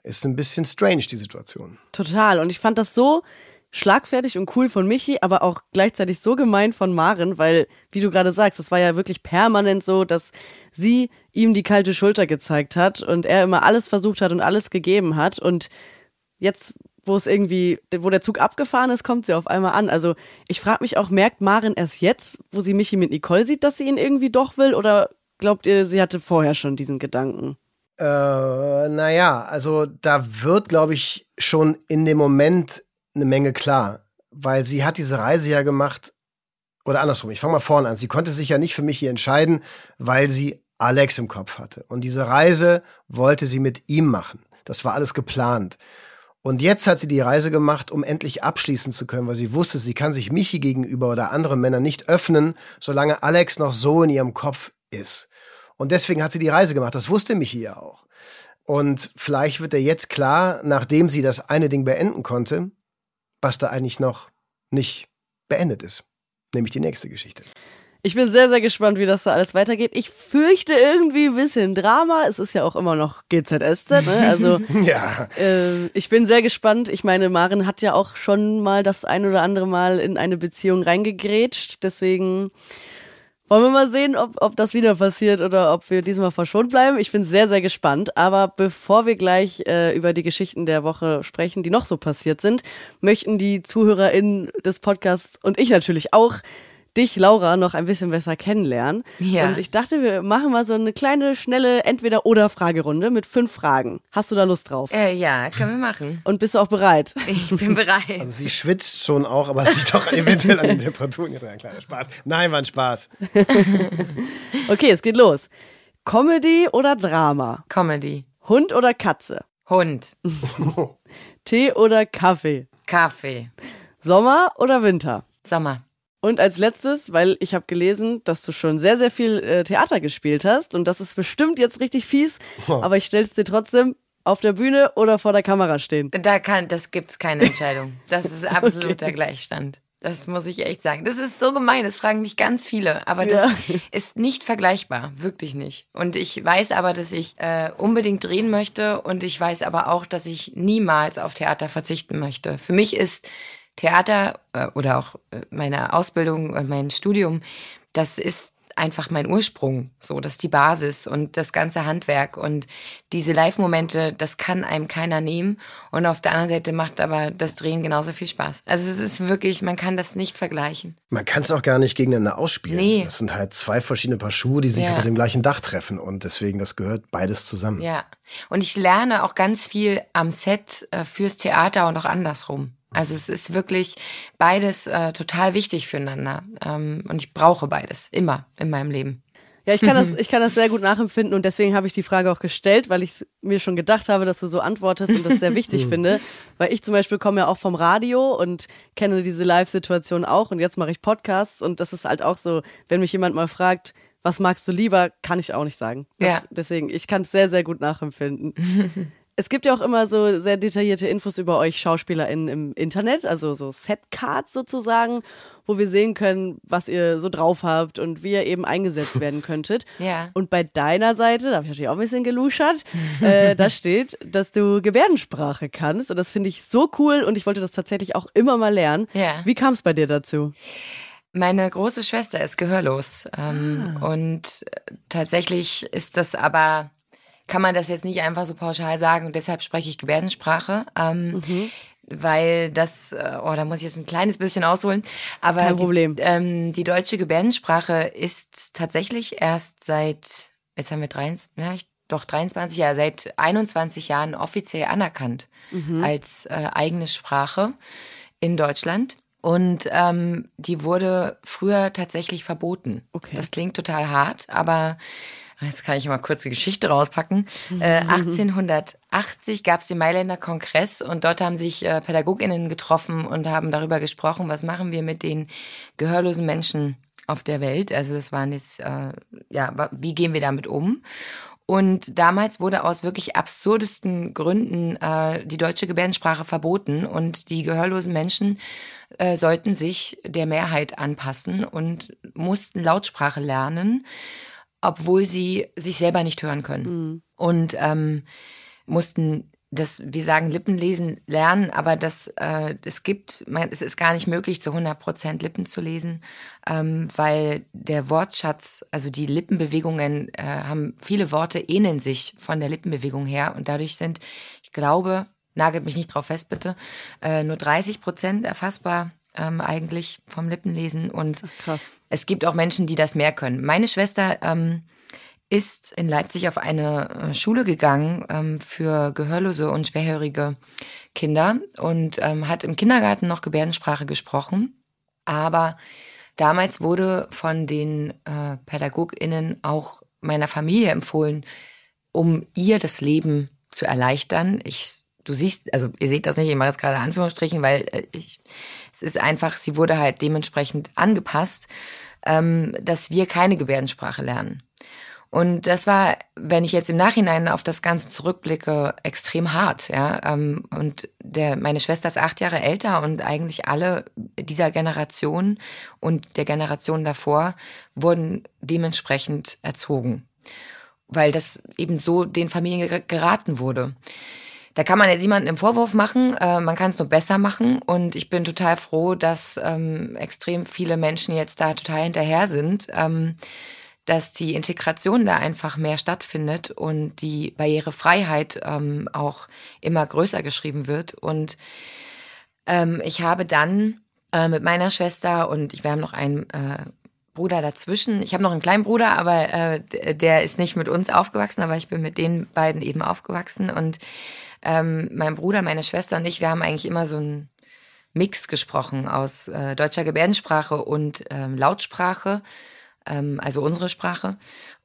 ist ein bisschen strange, die Situation. Total. Und ich fand das so schlagfertig und cool von Michi, aber auch gleichzeitig so gemein von Maren, weil, wie du gerade sagst, es war ja wirklich permanent so, dass sie ihm die kalte Schulter gezeigt hat und er immer alles versucht hat und alles gegeben hat. Und jetzt, wo es irgendwie, wo der Zug abgefahren ist, kommt sie auf einmal an. Also ich frage mich auch, merkt Maren erst jetzt, wo sie Michi mit Nicole sieht, dass sie ihn irgendwie doch will? Oder glaubt ihr, sie hatte vorher schon diesen Gedanken? Äh, naja, also da wird, glaube ich, schon in dem Moment eine Menge klar, weil sie hat diese Reise ja gemacht, oder andersrum, ich fange mal vorne an. Sie konnte sich ja nicht für mich hier entscheiden, weil sie Alex im Kopf hatte. Und diese Reise wollte sie mit ihm machen. Das war alles geplant. Und jetzt hat sie die Reise gemacht, um endlich abschließen zu können, weil sie wusste, sie kann sich Michi gegenüber oder anderen Männern nicht öffnen, solange Alex noch so in ihrem Kopf ist. Und deswegen hat sie die Reise gemacht. Das wusste Michi ja auch. Und vielleicht wird er jetzt klar, nachdem sie das eine Ding beenden konnte, was da eigentlich noch nicht beendet ist. Nämlich die nächste Geschichte. Ich bin sehr, sehr gespannt, wie das da alles weitergeht. Ich fürchte irgendwie ein bisschen Drama. Es ist ja auch immer noch GZSZ, ne? Also Ja. äh, ich bin sehr gespannt. Ich meine, Maren hat ja auch schon mal das ein oder andere Mal in eine Beziehung reingegrätscht. Deswegen wollen wir mal sehen, ob, ob das wieder passiert oder ob wir diesmal verschont bleiben. Ich bin sehr, sehr gespannt. Aber bevor wir gleich äh, über die Geschichten der Woche sprechen, die noch so passiert sind, möchten die ZuhörerInnen des Podcasts und ich natürlich auch dich, Laura, noch ein bisschen besser kennenlernen. Ja. Und ich dachte, wir machen mal so eine kleine, schnelle Entweder-Oder-Fragerunde mit fünf Fragen. Hast du da Lust drauf? Äh, ja, können wir machen. Und bist du auch bereit? Ich bin bereit. Also sie schwitzt schon auch, aber es liegt doch eventuell an den Temperaturen. Ja, ein kleiner Spaß. Nein, war ein Spaß. Okay, es geht los. Comedy oder Drama? Comedy. Hund oder Katze? Hund. Tee oder Kaffee? Kaffee. Sommer oder Winter? Sommer. Und als letztes, weil ich habe gelesen, dass du schon sehr, sehr viel äh, Theater gespielt hast und das ist bestimmt jetzt richtig fies, aber ich stell's dir trotzdem auf der Bühne oder vor der Kamera stehen. Da kann, das gibt's keine Entscheidung. Das ist absoluter Gleichstand. Das muss ich echt sagen. Das ist so gemein. Das fragen mich ganz viele. Aber das Ja. ist nicht vergleichbar. Wirklich nicht. Und ich weiß aber, dass ich äh, unbedingt drehen möchte. Und ich weiß aber auch, dass ich niemals auf Theater verzichten möchte. Für mich ist Theater äh, oder auch äh, meine Ausbildung, äh, mein Studium, das ist einfach mein Ursprung. So, das ist die Basis und das ganze Handwerk. Und diese Live-Momente, das kann einem keiner nehmen. Und auf der anderen Seite macht aber das Drehen genauso viel Spaß. Also es ist wirklich, man kann das nicht vergleichen. Man kann es auch gar nicht gegeneinander ausspielen. Nee. Das sind halt zwei verschiedene Paar Schuhe, die sich Ja. unter dem gleichen Dach treffen. Und deswegen, das gehört beides zusammen. Ja. Und ich lerne auch ganz viel am Set fürs Theater und auch andersrum. Also es ist wirklich beides äh, total wichtig füreinander. Ähm, und ich brauche beides immer in meinem Leben. Ja, ich kann das, ich kann das sehr gut nachempfinden und deswegen habe ich die Frage auch gestellt, weil ich mir schon gedacht habe, dass du so antwortest und das sehr wichtig finde. Weil ich zum Beispiel komme ja auch vom Radio und kenne diese Live-Situation auch und jetzt mache ich Podcasts und das ist halt auch so, wenn mich jemand mal fragt, was magst du lieber, kann ich auch nicht sagen. Das, Ja. Deswegen, ich kann es sehr, sehr gut nachempfinden. Es gibt ja auch immer so sehr detaillierte Infos über euch SchauspielerInnen im Internet, also so Setcards sozusagen, wo wir sehen können, was ihr so drauf habt und wie ihr eben eingesetzt werden könntet. Ja. Und bei deiner Seite, da habe ich natürlich auch ein bisschen geluschert, äh, da steht, dass du Gebärdensprache kannst und das finde ich so cool und ich wollte das tatsächlich auch immer mal lernen. Ja. Wie kam es bei dir dazu? Meine große Schwester ist gehörlos. Ähm, Und äh, tatsächlich ist das aber, kann man das jetzt nicht einfach so pauschal sagen und deshalb spreche ich Gebärdensprache. Ähm, Weil das, äh, oh, da muss ich jetzt ein kleines bisschen ausholen. Aber Kein die, Problem. Ähm, die deutsche Gebärdensprache ist tatsächlich erst seit, jetzt haben wir 23, ja, ich, doch 23 Jahre, seit 21 Jahren offiziell anerkannt als äh, eigene Sprache in Deutschland. Und ähm, die wurde früher tatsächlich verboten. Okay. Das klingt total hart, aber jetzt kann ich mal kurz die Geschichte rauspacken. Äh, 1880 gab es den Mailänder Kongress und dort haben sich äh, PädagogInnen getroffen und haben darüber gesprochen, was machen wir mit den gehörlosen Menschen auf der Welt. Also das waren jetzt, äh, ja, wie gehen wir damit um? Und damals wurde aus wirklich absurdesten Gründen äh, die deutsche Gebärdensprache verboten und die gehörlosen Menschen äh, sollten sich der Mehrheit anpassen und mussten Lautsprache lernen, obwohl sie sich selber nicht hören können. Und ähm, mussten das, wir sagen Lippenlesen lernen, aber das, äh, es gibt, man, es ist gar nicht möglich, zu 100 Prozent Lippen zu lesen, ähm, weil der Wortschatz, also die Lippenbewegungen äh, haben, viele Worte ähneln sich von der Lippenbewegung her und dadurch sind, ich glaube, nagelt mich nicht drauf fest bitte, äh, nur 30 Prozent erfassbar ähm, eigentlich vom Lippenlesen und Krass. es gibt auch Menschen, die das mehr können. Meine Schwester ähm, ist in Leipzig auf eine äh, Schule gegangen ähm, für gehörlose und schwerhörige Kinder und ähm, hat im Kindergarten noch Gebärdensprache gesprochen. Aber damals wurde von den äh, PädagogInnen auch meiner Familie empfohlen, um ihr das Leben zu erleichtern. Ich, du siehst, also ihr seht das nicht, ich mache jetzt gerade Anführungsstrichen, weil äh, ich, es ist einfach, sie wurde halt dementsprechend angepasst, ähm, dass wir keine Gebärdensprache lernen. Und das war, wenn ich jetzt im Nachhinein auf das Ganze zurückblicke, extrem hart. Ja? Ähm, und der, meine Schwester ist acht Jahre älter und eigentlich alle dieser Generation und der Generation davor wurden dementsprechend erzogen, weil das eben so den Familien geraten wurde. Da kann man jetzt niemanden im Vorwurf machen, äh, man kann es nur besser machen. Und ich bin total froh, dass ähm, extrem viele Menschen jetzt da total hinterher sind. Ähm, dass die Integration da einfach mehr stattfindet und die Barrierefreiheit ähm, auch immer größer geschrieben wird. Und ähm, ich habe dann äh, mit meiner Schwester und ich, wir haben noch einen äh, Bruder dazwischen. Ich habe noch einen kleinen Bruder, aber äh, der ist nicht mit uns aufgewachsen, aber ich bin mit den beiden eben aufgewachsen. Und ähm, mein Bruder, meine Schwester und ich, wir haben eigentlich immer so einen Mix gesprochen aus äh, deutscher Gebärdensprache und ähm, Lautsprache ähm, also unsere Sprache.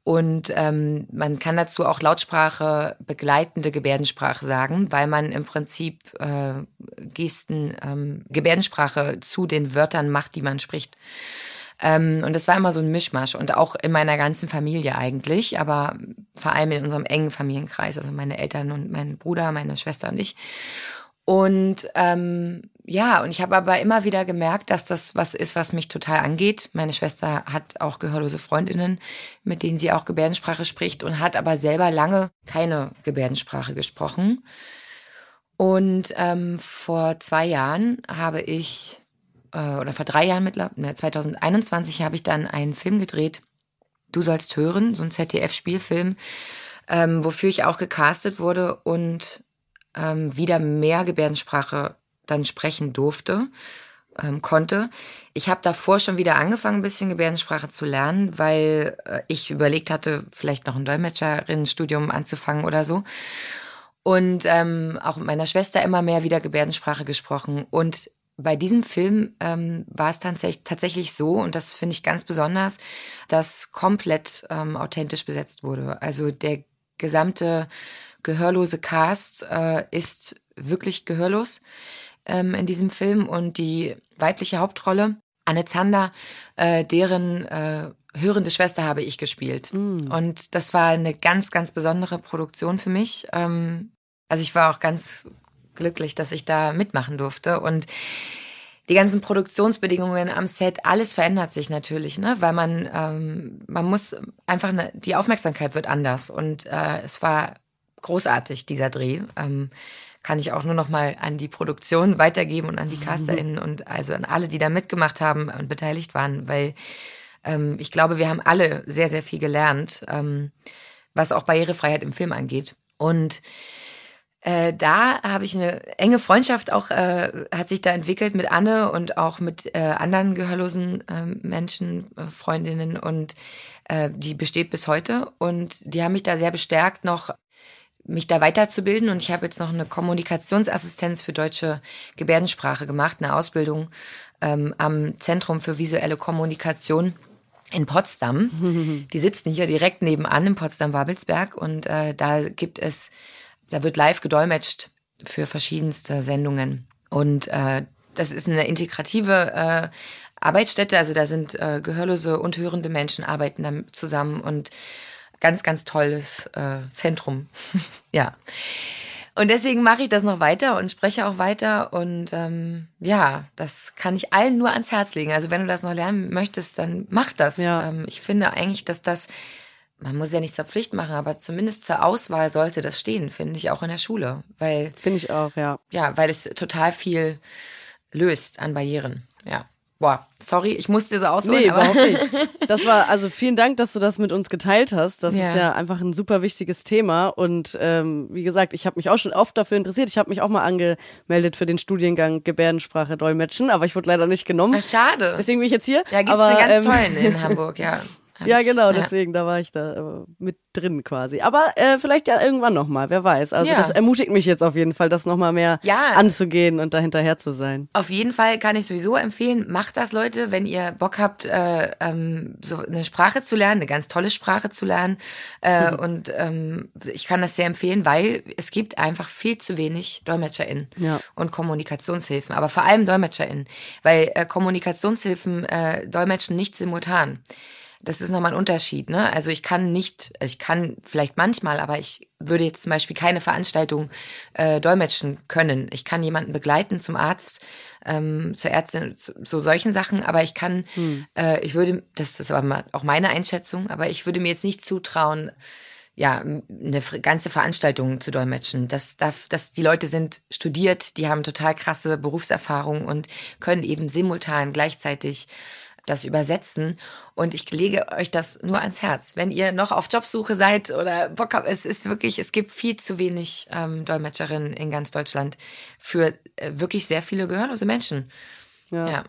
Und ähm, man kann dazu auch Lautsprache begleitende Gebärdensprache sagen, weil man im Prinzip äh, Gesten, ähm, Gebärdensprache zu den Wörtern macht, die man spricht. Ähm, und das war immer so ein Mischmasch und auch in meiner ganzen Familie eigentlich, aber vor allem in unserem engen Familienkreis, also meine Eltern und mein Bruder, meine Schwester und ich. Und ähm, ja, und ich habe aber immer wieder gemerkt, dass das was ist, was mich total angeht. Meine Schwester hat auch gehörlose Freundinnen, mit denen sie auch Gebärdensprache spricht und hat aber selber lange keine Gebärdensprache gesprochen. Und ähm, vor zwei Jahren habe ich, äh, oder vor drei Jahren mittlerweile, 2021 habe ich dann einen Film gedreht, Du sollst hören, so ein ZDF-Spielfilm, ähm, wofür ich auch gecastet wurde und ähm, wieder mehr Gebärdensprache dann sprechen durfte, ähm, konnte. Ich habe davor schon wieder angefangen, ein bisschen Gebärdensprache zu lernen, weil äh, ich überlegt hatte, vielleicht noch ein Dolmetscherinnenstudium anzufangen oder so. Und ähm, auch mit meiner Schwester immer mehr wieder Gebärdensprache gesprochen. Und bei diesem Film ähm, war es tatsächlich, tatsächlich so, und das finde ich ganz besonders, dass komplett ähm, authentisch besetzt wurde. Also der gesamte gehörlose Cast äh, ist wirklich gehörlos ähm, in diesem Film und die weibliche Hauptrolle, Anne Zander, äh, deren äh, hörende Schwester habe ich gespielt. Mm. Und das war eine ganz, ganz besondere Produktion für mich. Ähm, also ich war auch ganz glücklich, dass ich da mitmachen durfte und die ganzen Produktionsbedingungen am Set, alles verändert sich natürlich, ne? Weil man, ähm, man muss einfach, eine, die Aufmerksamkeit wird anders. Und äh, es war großartig, dieser Dreh. Ähm, kann ich auch nur noch mal an die Produktion weitergeben und an die CasterInnen und also an alle, die da mitgemacht haben und beteiligt waren, weil ähm, ich glaube, wir haben alle sehr, sehr viel gelernt, ähm, was auch Barrierefreiheit im Film angeht. Und äh, da habe ich eine enge Freundschaft auch, äh, hat sich da entwickelt mit Anne und auch mit äh, anderen gehörlosen ähm, Menschen, äh, Freundinnen und äh, die besteht bis heute. Und die haben mich da sehr bestärkt, noch mich da weiterzubilden und ich habe jetzt noch eine Kommunikationsassistenz für deutsche Gebärdensprache gemacht, eine Ausbildung ähm, am Zentrum für visuelle Kommunikation in Potsdam. Die sitzen hier direkt nebenan in Potsdam-Babelsberg und äh, da gibt es, da wird live gedolmetscht für verschiedenste Sendungen und äh, das ist eine integrative äh, Arbeitsstätte, also da sind äh, gehörlose und hörende Menschen arbeiten da zusammen und ganz, ganz tolles äh, Zentrum. ja. Und deswegen mache ich das noch weiter und spreche auch weiter. Und ähm, ja, das kann ich allen nur ans Herz legen. Also wenn du das noch lernen möchtest, dann mach das. Ja. Ähm, ich finde eigentlich, dass das, man muss ja nicht zur Pflicht machen, aber zumindest zur Auswahl sollte das stehen, finde ich auch in der Schule. Weil finde ich auch, ja. Ja, weil es total viel löst an Barrieren. Ja. Boah, sorry, ich musste dir so ausholen. Nee, überhaupt nicht. Das war, also vielen Dank, dass du das mit uns geteilt hast. Das ja. ist ja einfach ein super wichtiges Thema. Und ähm, wie gesagt, ich habe mich auch schon oft dafür interessiert. Ich habe mich auch mal angemeldet für den Studiengang Gebärdensprache Dolmetschen, aber ich wurde leider nicht genommen. Ach, schade. Deswegen bin ich jetzt hier. Ja, gibt es einen ganz ähm, tollen in Hamburg, ja. Ja, genau, deswegen, da war ich da äh, mit drin quasi. Aber äh, vielleicht ja irgendwann nochmal, wer weiß. Also ja. das ermutigt mich jetzt auf jeden Fall, das nochmal mehr ja. anzugehen und dahinterher zu sein. Auf jeden Fall kann ich sowieso empfehlen, macht das, Leute, wenn ihr Bock habt, äh, ähm, so eine Sprache zu lernen, eine ganz tolle Sprache zu lernen. Äh, mhm. Und ähm, ich kann das sehr empfehlen, weil es gibt einfach viel zu wenig DolmetscherInnen ja. und Kommunikationshilfen, aber vor allem DolmetscherInnen, weil äh, Kommunikationshilfen äh, dolmetschen nicht simultan. Das ist nochmal ein Unterschied, ne? Also ich kann nicht, also ich kann vielleicht manchmal, aber ich würde jetzt zum Beispiel keine Veranstaltung äh, dolmetschen können. Ich kann jemanden begleiten zum Arzt, ähm, zur Ärztin, zu, so solchen Sachen, aber ich kann, hm. äh, ich würde, das ist aber auch meine Einschätzung, aber ich würde mir jetzt nicht zutrauen, ja, eine ganze Veranstaltung zu dolmetschen. Das darf, das, die Leute sind studiert, die haben total krasse Berufserfahrung und können eben simultan gleichzeitig das übersetzen. Und ich lege euch das nur ans Herz. Wenn ihr noch auf Jobsuche seid oder Bock habt, es ist wirklich, es gibt viel zu wenig ähm, Dolmetscherinnen in ganz Deutschland für äh, wirklich sehr viele gehörlose Menschen. ja. ja.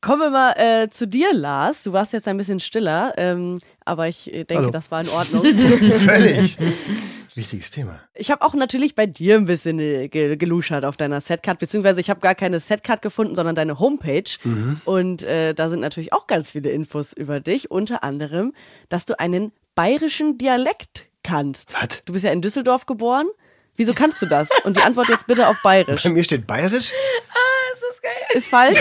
Kommen wir mal äh, zu dir, Lars. Du warst jetzt ein bisschen stiller, ähm, aber ich äh, denke, Hallo. das war in Ordnung. Völlig. Wichtiges Thema. Ich habe auch natürlich bei dir ein bisschen äh, geluschert auf deiner Setcard, beziehungsweise ich habe gar keine Setcard gefunden, sondern deine Homepage. Mhm. Und äh, da sind natürlich auch ganz viele Infos über dich, unter anderem, dass du einen bayerischen Dialekt kannst. Was? Du bist ja in Düsseldorf geboren. Wieso kannst du das? Und die Antwort jetzt bitte auf bayerisch. Bei mir steht bayerisch. Ah, ist das geil. Ist falsch?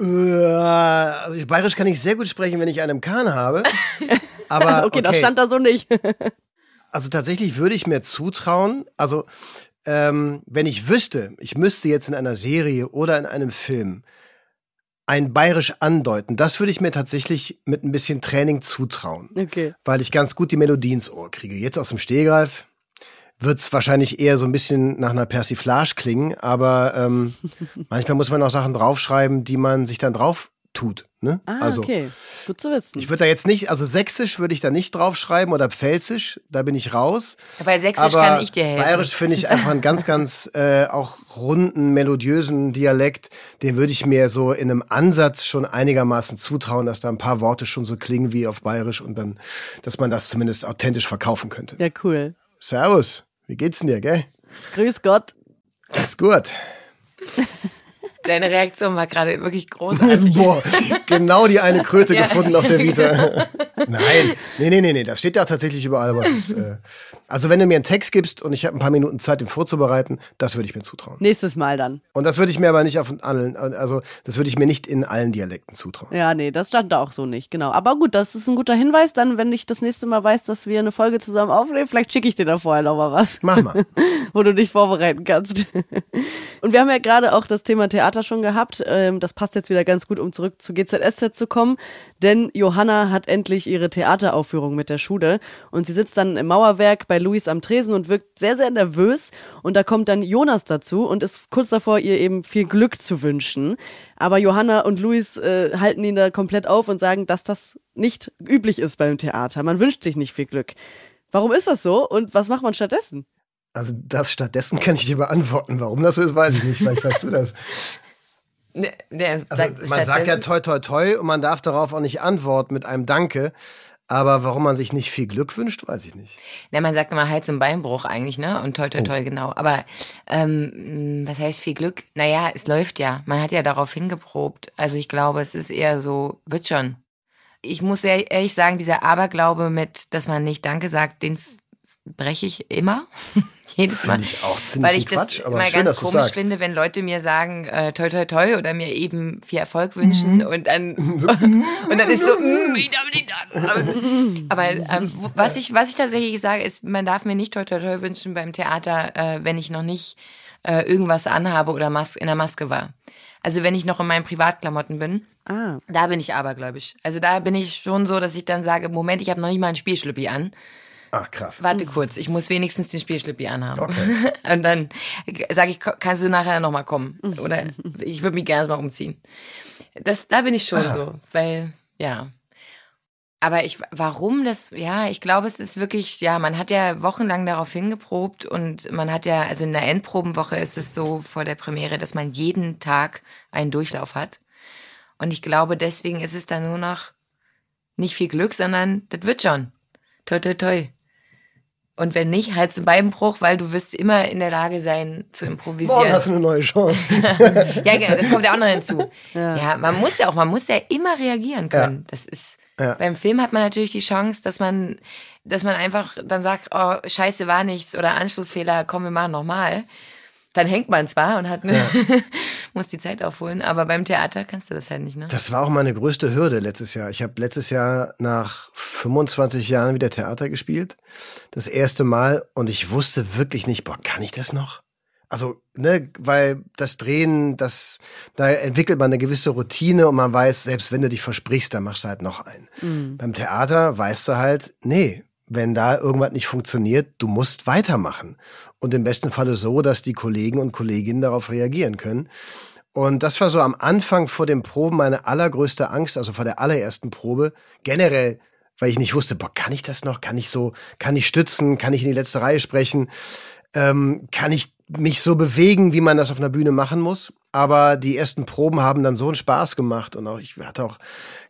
Äh, also bayerisch kann ich sehr gut sprechen, wenn ich einen Kahn habe. Aber, okay, okay, das stand da so nicht. Also tatsächlich würde ich mir zutrauen, also ähm, wenn ich wüsste, ich müsste jetzt in einer Serie oder in einem Film ein bayerisch andeuten, das würde ich mir tatsächlich mit ein bisschen Training zutrauen. Okay. Weil ich ganz gut die Melodie ins Ohr kriege. Jetzt aus dem Stehgreif wird es wahrscheinlich eher so ein bisschen nach einer Persiflage klingen, aber ähm, manchmal muss man auch Sachen draufschreiben, die man sich dann drauf tut. Ne? Ah, also, okay. Gut zu wissen. Ich würde da jetzt nicht, also Sächsisch würde ich da nicht draufschreiben oder Pfälzisch, da bin ich raus. Bei Sächsisch Aber kann ich dir helfen. Bayerisch finde ich einfach einen ganz, ganz äh, auch runden, melodiösen Dialekt. Den würde ich mir so in einem Ansatz schon einigermaßen zutrauen, dass da ein paar Worte schon so klingen wie auf Bayerisch und dann, dass man das zumindest authentisch verkaufen könnte. Ja, cool. Servus, wie geht's denn dir, gell? Grüß Gott. Alles gut. Deine Reaktion war gerade wirklich großartig. Boah, genau die eine Kröte ja. gefunden auf der Vita. Nein, nee, nee, nee, nee, das steht ja tatsächlich überall. Aber, äh, also wenn du mir einen Text gibst und ich habe ein paar Minuten Zeit, den vorzubereiten, das würde ich mir zutrauen. Nächstes Mal dann. Und das würde ich mir aber nicht auf allen, also das würde ich mir nicht in allen Dialekten zutrauen. Ja, nee, das stand da auch so nicht, genau. Aber gut, das ist ein guter Hinweis. Dann, wenn ich das nächste Mal weiß, dass wir eine Folge zusammen aufnehmen, vielleicht schicke ich dir da vorher noch mal was. Mach mal. Wo du dich vorbereiten kannst. Und wir haben ja gerade auch das Thema Theater schon gehabt. Ähm, das passt jetzt wieder ganz gut, um zurück zu GZSZ zu kommen. Denn Johanna hat endlich ihre Theateraufführung mit der Schule. Und sie sitzt dann im Mauerwerk bei Luis am Tresen und wirkt sehr, sehr nervös. Und da kommt dann Jonas dazu und ist kurz davor, ihr eben viel Glück zu wünschen. Aber Johanna und Luis äh, halten ihn da komplett auf und sagen, dass das nicht üblich ist beim Theater. Man wünscht sich nicht viel Glück. Warum ist das so und was macht man stattdessen? Also das stattdessen kann ich dir beantworten. Warum das so ist, weiß ich nicht. Vielleicht weißt du das. Ne, ne, also, man sagt ja toi toi toi und man darf darauf auch nicht antworten mit einem Danke. Aber warum man sich nicht viel Glück wünscht, weiß ich nicht. Ne, man sagt immer Hals- und Beinbruch eigentlich, ne? Und toi toi toi, oh. genau. Aber ähm, was heißt viel Glück? Naja, es läuft ja. Man hat ja darauf hingeprobt. Also ich glaube, es ist eher so, wird schon. Ich muss ehrlich sagen, dieser Aberglaube mit, dass man nicht Danke sagt, den breche ich immer. Jedes Mal. Ich auch ziemlich weil ich Quatsch, das immer schön, ganz komisch finde, wenn Leute mir sagen, äh, toi toi toi oder mir eben viel Erfolg wünschen mhm. und dann und dann ist so, mm, ich darf nicht sagen. Aber, aber ähm, was ich was ich tatsächlich sage, ist, man darf mir nicht toi toi toi wünschen beim Theater, äh, wenn ich noch nicht äh, irgendwas anhabe oder Mas in der Maske war. Also wenn ich noch in meinen Privatklamotten bin, ah. da bin ich abergläubisch. Also da bin ich schon so, dass ich dann sage, Moment, ich habe noch nicht mal ein Spielschlüppi an. Ach, krass. Warte kurz, ich muss wenigstens den Spielschlippi anhaben. Okay. Und dann sage ich, kannst du nachher nochmal kommen? Oder ich würde mich gerne mal umziehen. Das, da bin ich schon ah. so, weil, ja. Aber ich, warum das, ja, ich glaube, es ist wirklich, ja, man hat ja wochenlang darauf hingeprobt und man hat ja, also in der Endprobenwoche ist es so vor der Premiere, dass man jeden Tag einen Durchlauf hat. Und ich glaube, deswegen ist es dann nur noch nicht viel Glück, sondern das wird schon. Toi, toi, toi. Und wenn nicht, halt zum Beinbruch, weil du wirst immer in der Lage sein zu improvisieren. Morgen hast du eine neue Chance. ja, genau, das kommt ja auch noch hinzu. Ja. ja. man muss ja auch, man muss ja immer reagieren können. Ja. Das ist, ja. beim Film hat man natürlich die Chance, dass man, dass man einfach dann sagt, oh, scheiße war nichts oder Anschlussfehler, komm, wir machen nochmal. Dann hängt man zwar und hat, ja. muss die Zeit aufholen, aber beim Theater kannst du das halt nicht, ne? Das war auch meine größte Hürde letztes Jahr. Ich habe letztes Jahr nach 25 Jahren wieder Theater gespielt. Das erste Mal und ich wusste wirklich nicht, boah, kann ich das noch? Also, ne, weil das Drehen, das, da entwickelt man eine gewisse Routine und man weiß, selbst wenn du dich versprichst, dann machst du halt noch einen. Mhm. Beim Theater weißt du halt, nee, wenn da irgendwas nicht funktioniert, du musst weitermachen. Und im besten Falle so, dass die Kollegen und Kolleginnen darauf reagieren können. Und das war so am Anfang vor dem Proben meine allergrößte Angst, also vor der allerersten Probe. Generell, weil ich nicht wusste, boah, kann ich das noch? Kann ich so, kann ich stützen? Kann ich in die letzte Reihe sprechen? Ähm, kann ich mich so bewegen, wie man das auf einer Bühne machen muss. Aber die ersten Proben haben dann so einen Spaß gemacht und auch ich hatte auch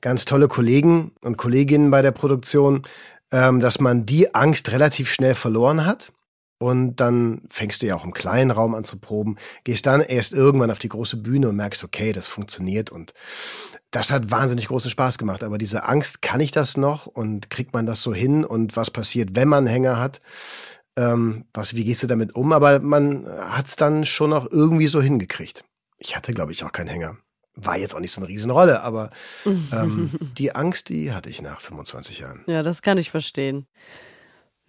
ganz tolle Kollegen und Kolleginnen bei der Produktion, ähm, dass man die Angst relativ schnell verloren hat. Und dann fängst du ja auch im kleinen Raum an zu proben, gehst dann erst irgendwann auf die große Bühne und merkst, okay, das funktioniert und das hat wahnsinnig großen Spaß gemacht. Aber diese Angst, kann ich das noch und kriegt man das so hin und was passiert, wenn man einen Hänger hat? Ähm, was, wie gehst du damit um? Aber man hat es dann schon auch irgendwie so hingekriegt. Ich hatte, glaube ich, auch keinen Hänger. War jetzt auch nicht so eine Riesenrolle, aber ähm, die Angst, die hatte ich nach 25 Jahren. Ja, das kann ich verstehen.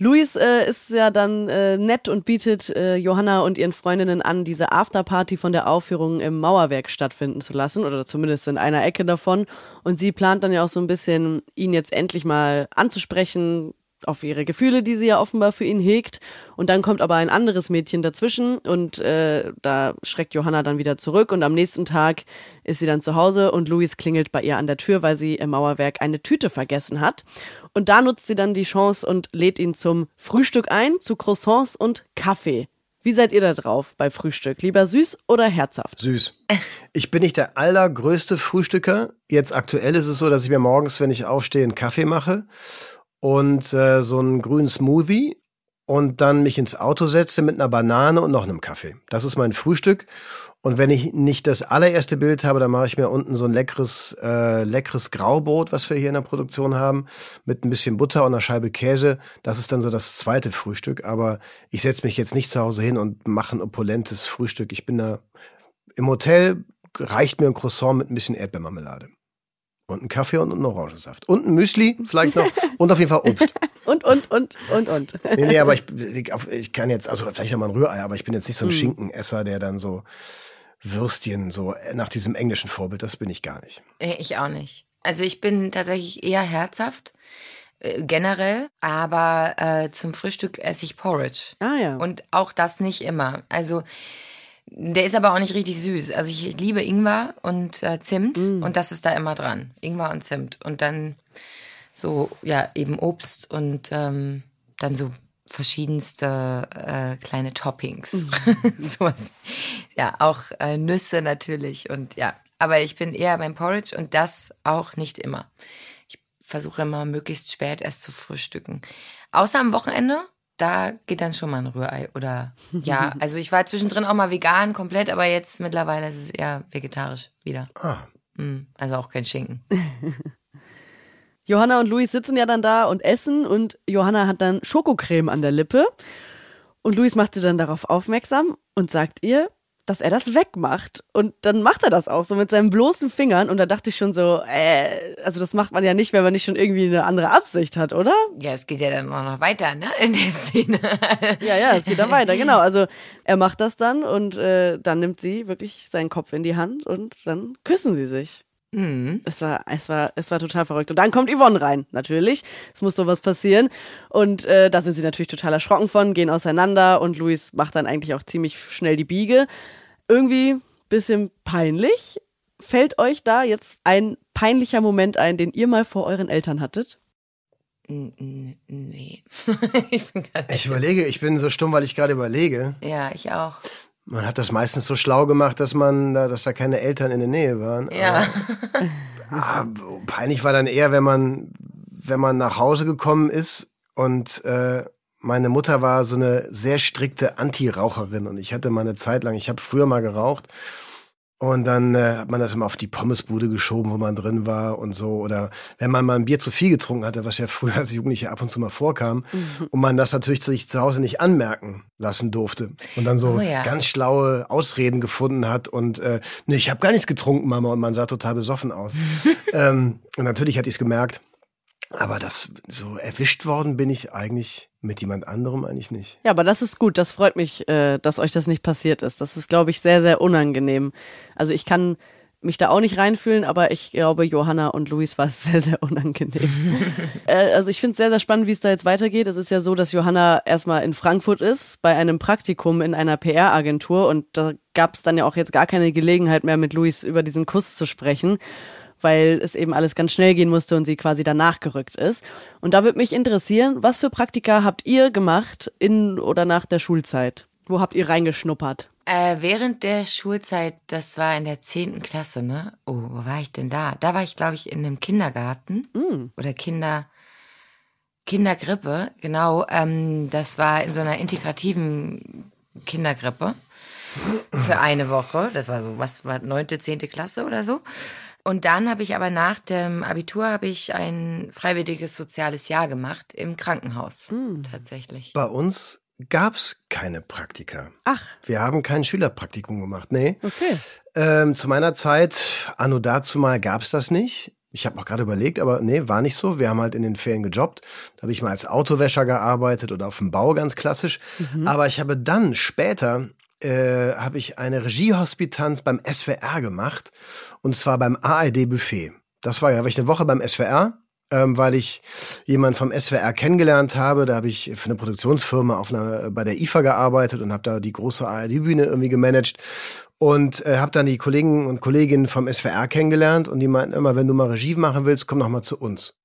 Luis äh, ist ja dann äh, nett und bietet äh, Johanna und ihren Freundinnen an, diese Afterparty von der Aufführung im Mauerwerk stattfinden zu lassen oder zumindest in einer Ecke davon. Und sie plant dann ja auch so ein bisschen, ihn jetzt endlich mal anzusprechen, auf ihre Gefühle, die sie ja offenbar für ihn hegt. Und dann kommt aber ein anderes Mädchen dazwischen und äh, da schreckt Johanna dann wieder zurück. Und am nächsten Tag ist sie dann zu Hause und Luis klingelt bei ihr an der Tür, weil sie im Mauerwerk eine Tüte vergessen hat. Und da nutzt sie dann die Chance und lädt ihn zum Frühstück ein, zu Croissants und Kaffee. Wie seid ihr da drauf bei Frühstück? Lieber süß oder herzhaft? Süß. Ich bin nicht der allergrößte Frühstücker. Jetzt aktuell ist es so, dass ich mir morgens, wenn ich aufstehe, einen Kaffee mache und äh, so einen grünen Smoothie und dann mich ins Auto setze mit einer Banane und noch einem Kaffee. Das ist mein Frühstück. Und wenn ich nicht das allererste Bild habe, dann mache ich mir unten so ein leckeres, äh, leckeres Graubrot, was wir hier in der Produktion haben, mit ein bisschen Butter und einer Scheibe Käse. Das ist dann so das zweite Frühstück. Aber ich setze mich jetzt nicht zu Hause hin und mache ein opulentes Frühstück. Ich bin da im Hotel, reicht mir ein Croissant mit ein bisschen Erdbeermarmelade. Und ein Kaffee und einen Orangensaft. Und ein Müsli vielleicht noch. und auf jeden Fall Obst. und, und, und, und, und. nee, nee, aber ich, ich kann jetzt, also vielleicht auch mal ein Rührei, aber ich bin jetzt nicht so ein mm. Schinkenesser, der dann so Würstchen so nach diesem englischen Vorbild, das bin ich gar nicht. Äh, ich auch nicht. Also ich bin tatsächlich eher herzhaft äh, generell, aber äh, zum Frühstück esse ich Porridge. Ah ja. Und auch das nicht immer. Also der ist aber auch nicht richtig süß. Also ich liebe Ingwer und äh, Zimt mm. und das ist da immer dran. Ingwer und Zimt. Und dann so, ja, eben Obst und ähm, dann so verschiedenste äh, kleine Toppings. Mm. Sowas. Ja, auch äh, Nüsse natürlich und ja. Aber ich bin eher beim Porridge und das auch nicht immer. Ich versuche immer möglichst spät erst zu frühstücken. Außer am Wochenende da geht dann schon mal ein Rührei oder ja, also ich war zwischendrin auch mal vegan komplett, aber jetzt mittlerweile ist es eher vegetarisch wieder. Ah. Hm, also auch kein Schinken. Johanna und Luis sitzen ja dann da und essen und Johanna hat dann Schokocreme an der Lippe und Luis macht sie dann darauf aufmerksam und sagt ihr, dass er das wegmacht. Und dann macht er das auch so mit seinen bloßen Fingern. Und da dachte ich schon so, äh, also das macht man ja nicht, wenn man nicht schon irgendwie eine andere Absicht hat, oder? Ja, es geht ja dann auch noch weiter, ne, in der Szene. ja, ja, es geht dann weiter, genau. Also er macht das dann und äh, dann nimmt sie wirklich seinen Kopf in die Hand und dann küssen sie sich. Mhm. Es war, es war, es war total verrückt. Und dann kommt Yvonne rein, natürlich. Es muss sowas passieren. Und äh, da sind sie natürlich total erschrocken von, gehen auseinander und Luis macht dann eigentlich auch ziemlich schnell die Biege irgendwie ein bisschen peinlich. Fällt euch da jetzt ein peinlicher Moment ein, den ihr mal vor euren Eltern hattet? Nee. ich, ich überlege, ich bin so stumm, weil ich gerade überlege. Ja, ich auch. Man hat das meistens so schlau gemacht, dass man, dass da keine Eltern in der Nähe waren. Ja. Aber, ah, peinlich war dann eher, wenn man, wenn man nach Hause gekommen ist und äh, meine Mutter war so eine sehr strikte Anti-Raucherin und ich hatte mal eine Zeit lang, ich habe früher mal geraucht Und dann äh, hat man das immer auf die Pommesbude geschoben, wo man drin war und so. Oder wenn man mal ein Bier zu viel getrunken hatte, was ja früher als Jugendliche ab und zu mal vorkam, mhm. und man das natürlich sich zu Hause nicht anmerken lassen durfte. Und dann so oh ja. ganz schlaue Ausreden gefunden hat und äh, ne, ich habe gar nichts getrunken, Mama, und man sah total besoffen aus. ähm, und natürlich hatte ich es gemerkt. Aber das so erwischt worden bin ich eigentlich mit jemand anderem eigentlich nicht. Ja, aber das ist gut. Das freut mich, äh, dass euch das nicht passiert ist. Das ist, glaube ich, sehr, sehr unangenehm. Also ich kann mich da auch nicht reinfühlen, aber ich glaube, Johanna und Luis war es sehr, sehr unangenehm. äh, also ich finde es sehr, sehr spannend, wie es da jetzt weitergeht. Es ist ja so, dass Johanna erstmal in Frankfurt ist, bei einem Praktikum in einer PR-Agentur und da gab es dann ja auch jetzt gar keine Gelegenheit mehr, mit Luis über diesen Kuss zu sprechen weil es eben alles ganz schnell gehen musste und sie quasi danach gerückt ist. Und da würde mich interessieren, was für Praktika habt ihr gemacht in oder nach der Schulzeit? Wo habt ihr reingeschnuppert? Äh, während der Schulzeit, das war in der zehnten Klasse, ne? Oh, wo war ich denn da? Da war ich, glaube ich, in einem Kindergarten mm. oder Kinder. Kindergrippe, genau. Ähm, das war in so einer integrativen Kindergrippe für eine Woche. Das war so, was war neunte, zehnte Klasse oder so. Und dann habe ich aber nach dem Abitur habe ich ein freiwilliges soziales Jahr gemacht im Krankenhaus mhm. tatsächlich. Bei uns gab es keine Praktika. Ach. Wir haben kein Schülerpraktikum gemacht. Nee. Okay. Ähm, zu meiner Zeit, anno dazu mal, gab es das nicht. Ich habe auch gerade überlegt, aber nee, war nicht so. Wir haben halt in den Ferien gejobbt. Da habe ich mal als Autowäscher gearbeitet oder auf dem Bau ganz klassisch. Mhm. Aber ich habe dann später äh, habe ich eine Regiehospitanz beim SWR gemacht und zwar beim ARD Buffet. Das war ja, war ich eine Woche beim SWR, ähm, weil ich jemanden vom SWR kennengelernt habe. Da habe ich für eine Produktionsfirma auf einer, bei der IFA gearbeitet und habe da die große ARD-Bühne irgendwie gemanagt und äh, habe dann die Kollegen und Kolleginnen vom SWR kennengelernt und die meinten immer, wenn du mal Regie machen willst, komm doch mal zu uns.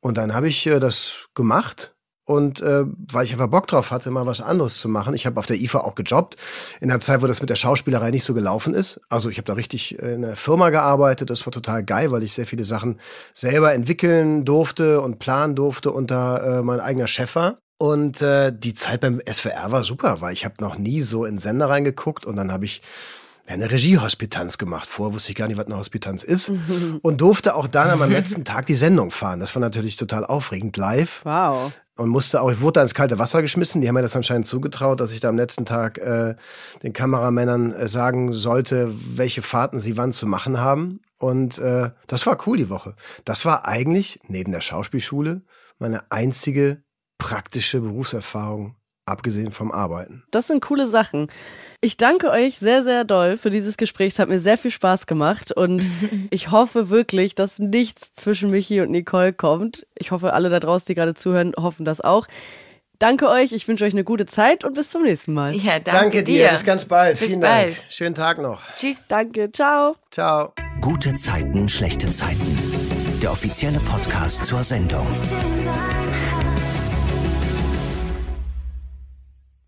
Und dann habe ich äh, das gemacht und äh, weil ich einfach Bock drauf hatte, mal was anderes zu machen. Ich habe auf der IFA auch gejobbt, in der Zeit, wo das mit der Schauspielerei nicht so gelaufen ist. Also ich habe da richtig in der Firma gearbeitet. Das war total geil, weil ich sehr viele Sachen selber entwickeln durfte und planen durfte da äh, mein eigener Chef war. Und äh, die Zeit beim SWR war super, weil ich habe noch nie so in Sender reingeguckt und dann habe ich eine Regiehospitanz gemacht. Vorher wusste ich gar nicht, was eine Hospitanz ist. Und durfte auch dann am letzten Tag die Sendung fahren. Das war natürlich total aufregend live. Wow. Und musste auch, ich wurde da ins kalte Wasser geschmissen. Die haben mir das anscheinend zugetraut, dass ich da am letzten Tag äh, den Kameramännern äh, sagen sollte, welche Fahrten sie wann zu machen haben. Und äh, das war cool die Woche. Das war eigentlich neben der Schauspielschule meine einzige praktische Berufserfahrung abgesehen vom Arbeiten. Das sind coole Sachen. Ich danke euch sehr, sehr doll für dieses Gespräch. Es hat mir sehr viel Spaß gemacht und ich hoffe wirklich, dass nichts zwischen Michi und Nicole kommt. Ich hoffe, alle da draußen, die gerade zuhören, hoffen das auch. Danke euch, ich wünsche euch eine gute Zeit und bis zum nächsten Mal. Ja, danke, danke dir. dir. Bis ganz bald. Bis Vielen bald. Dank. Schönen Tag noch. Tschüss. Danke. Ciao. Ciao. Gute Zeiten, schlechte Zeiten. Der offizielle Podcast zur Sendung.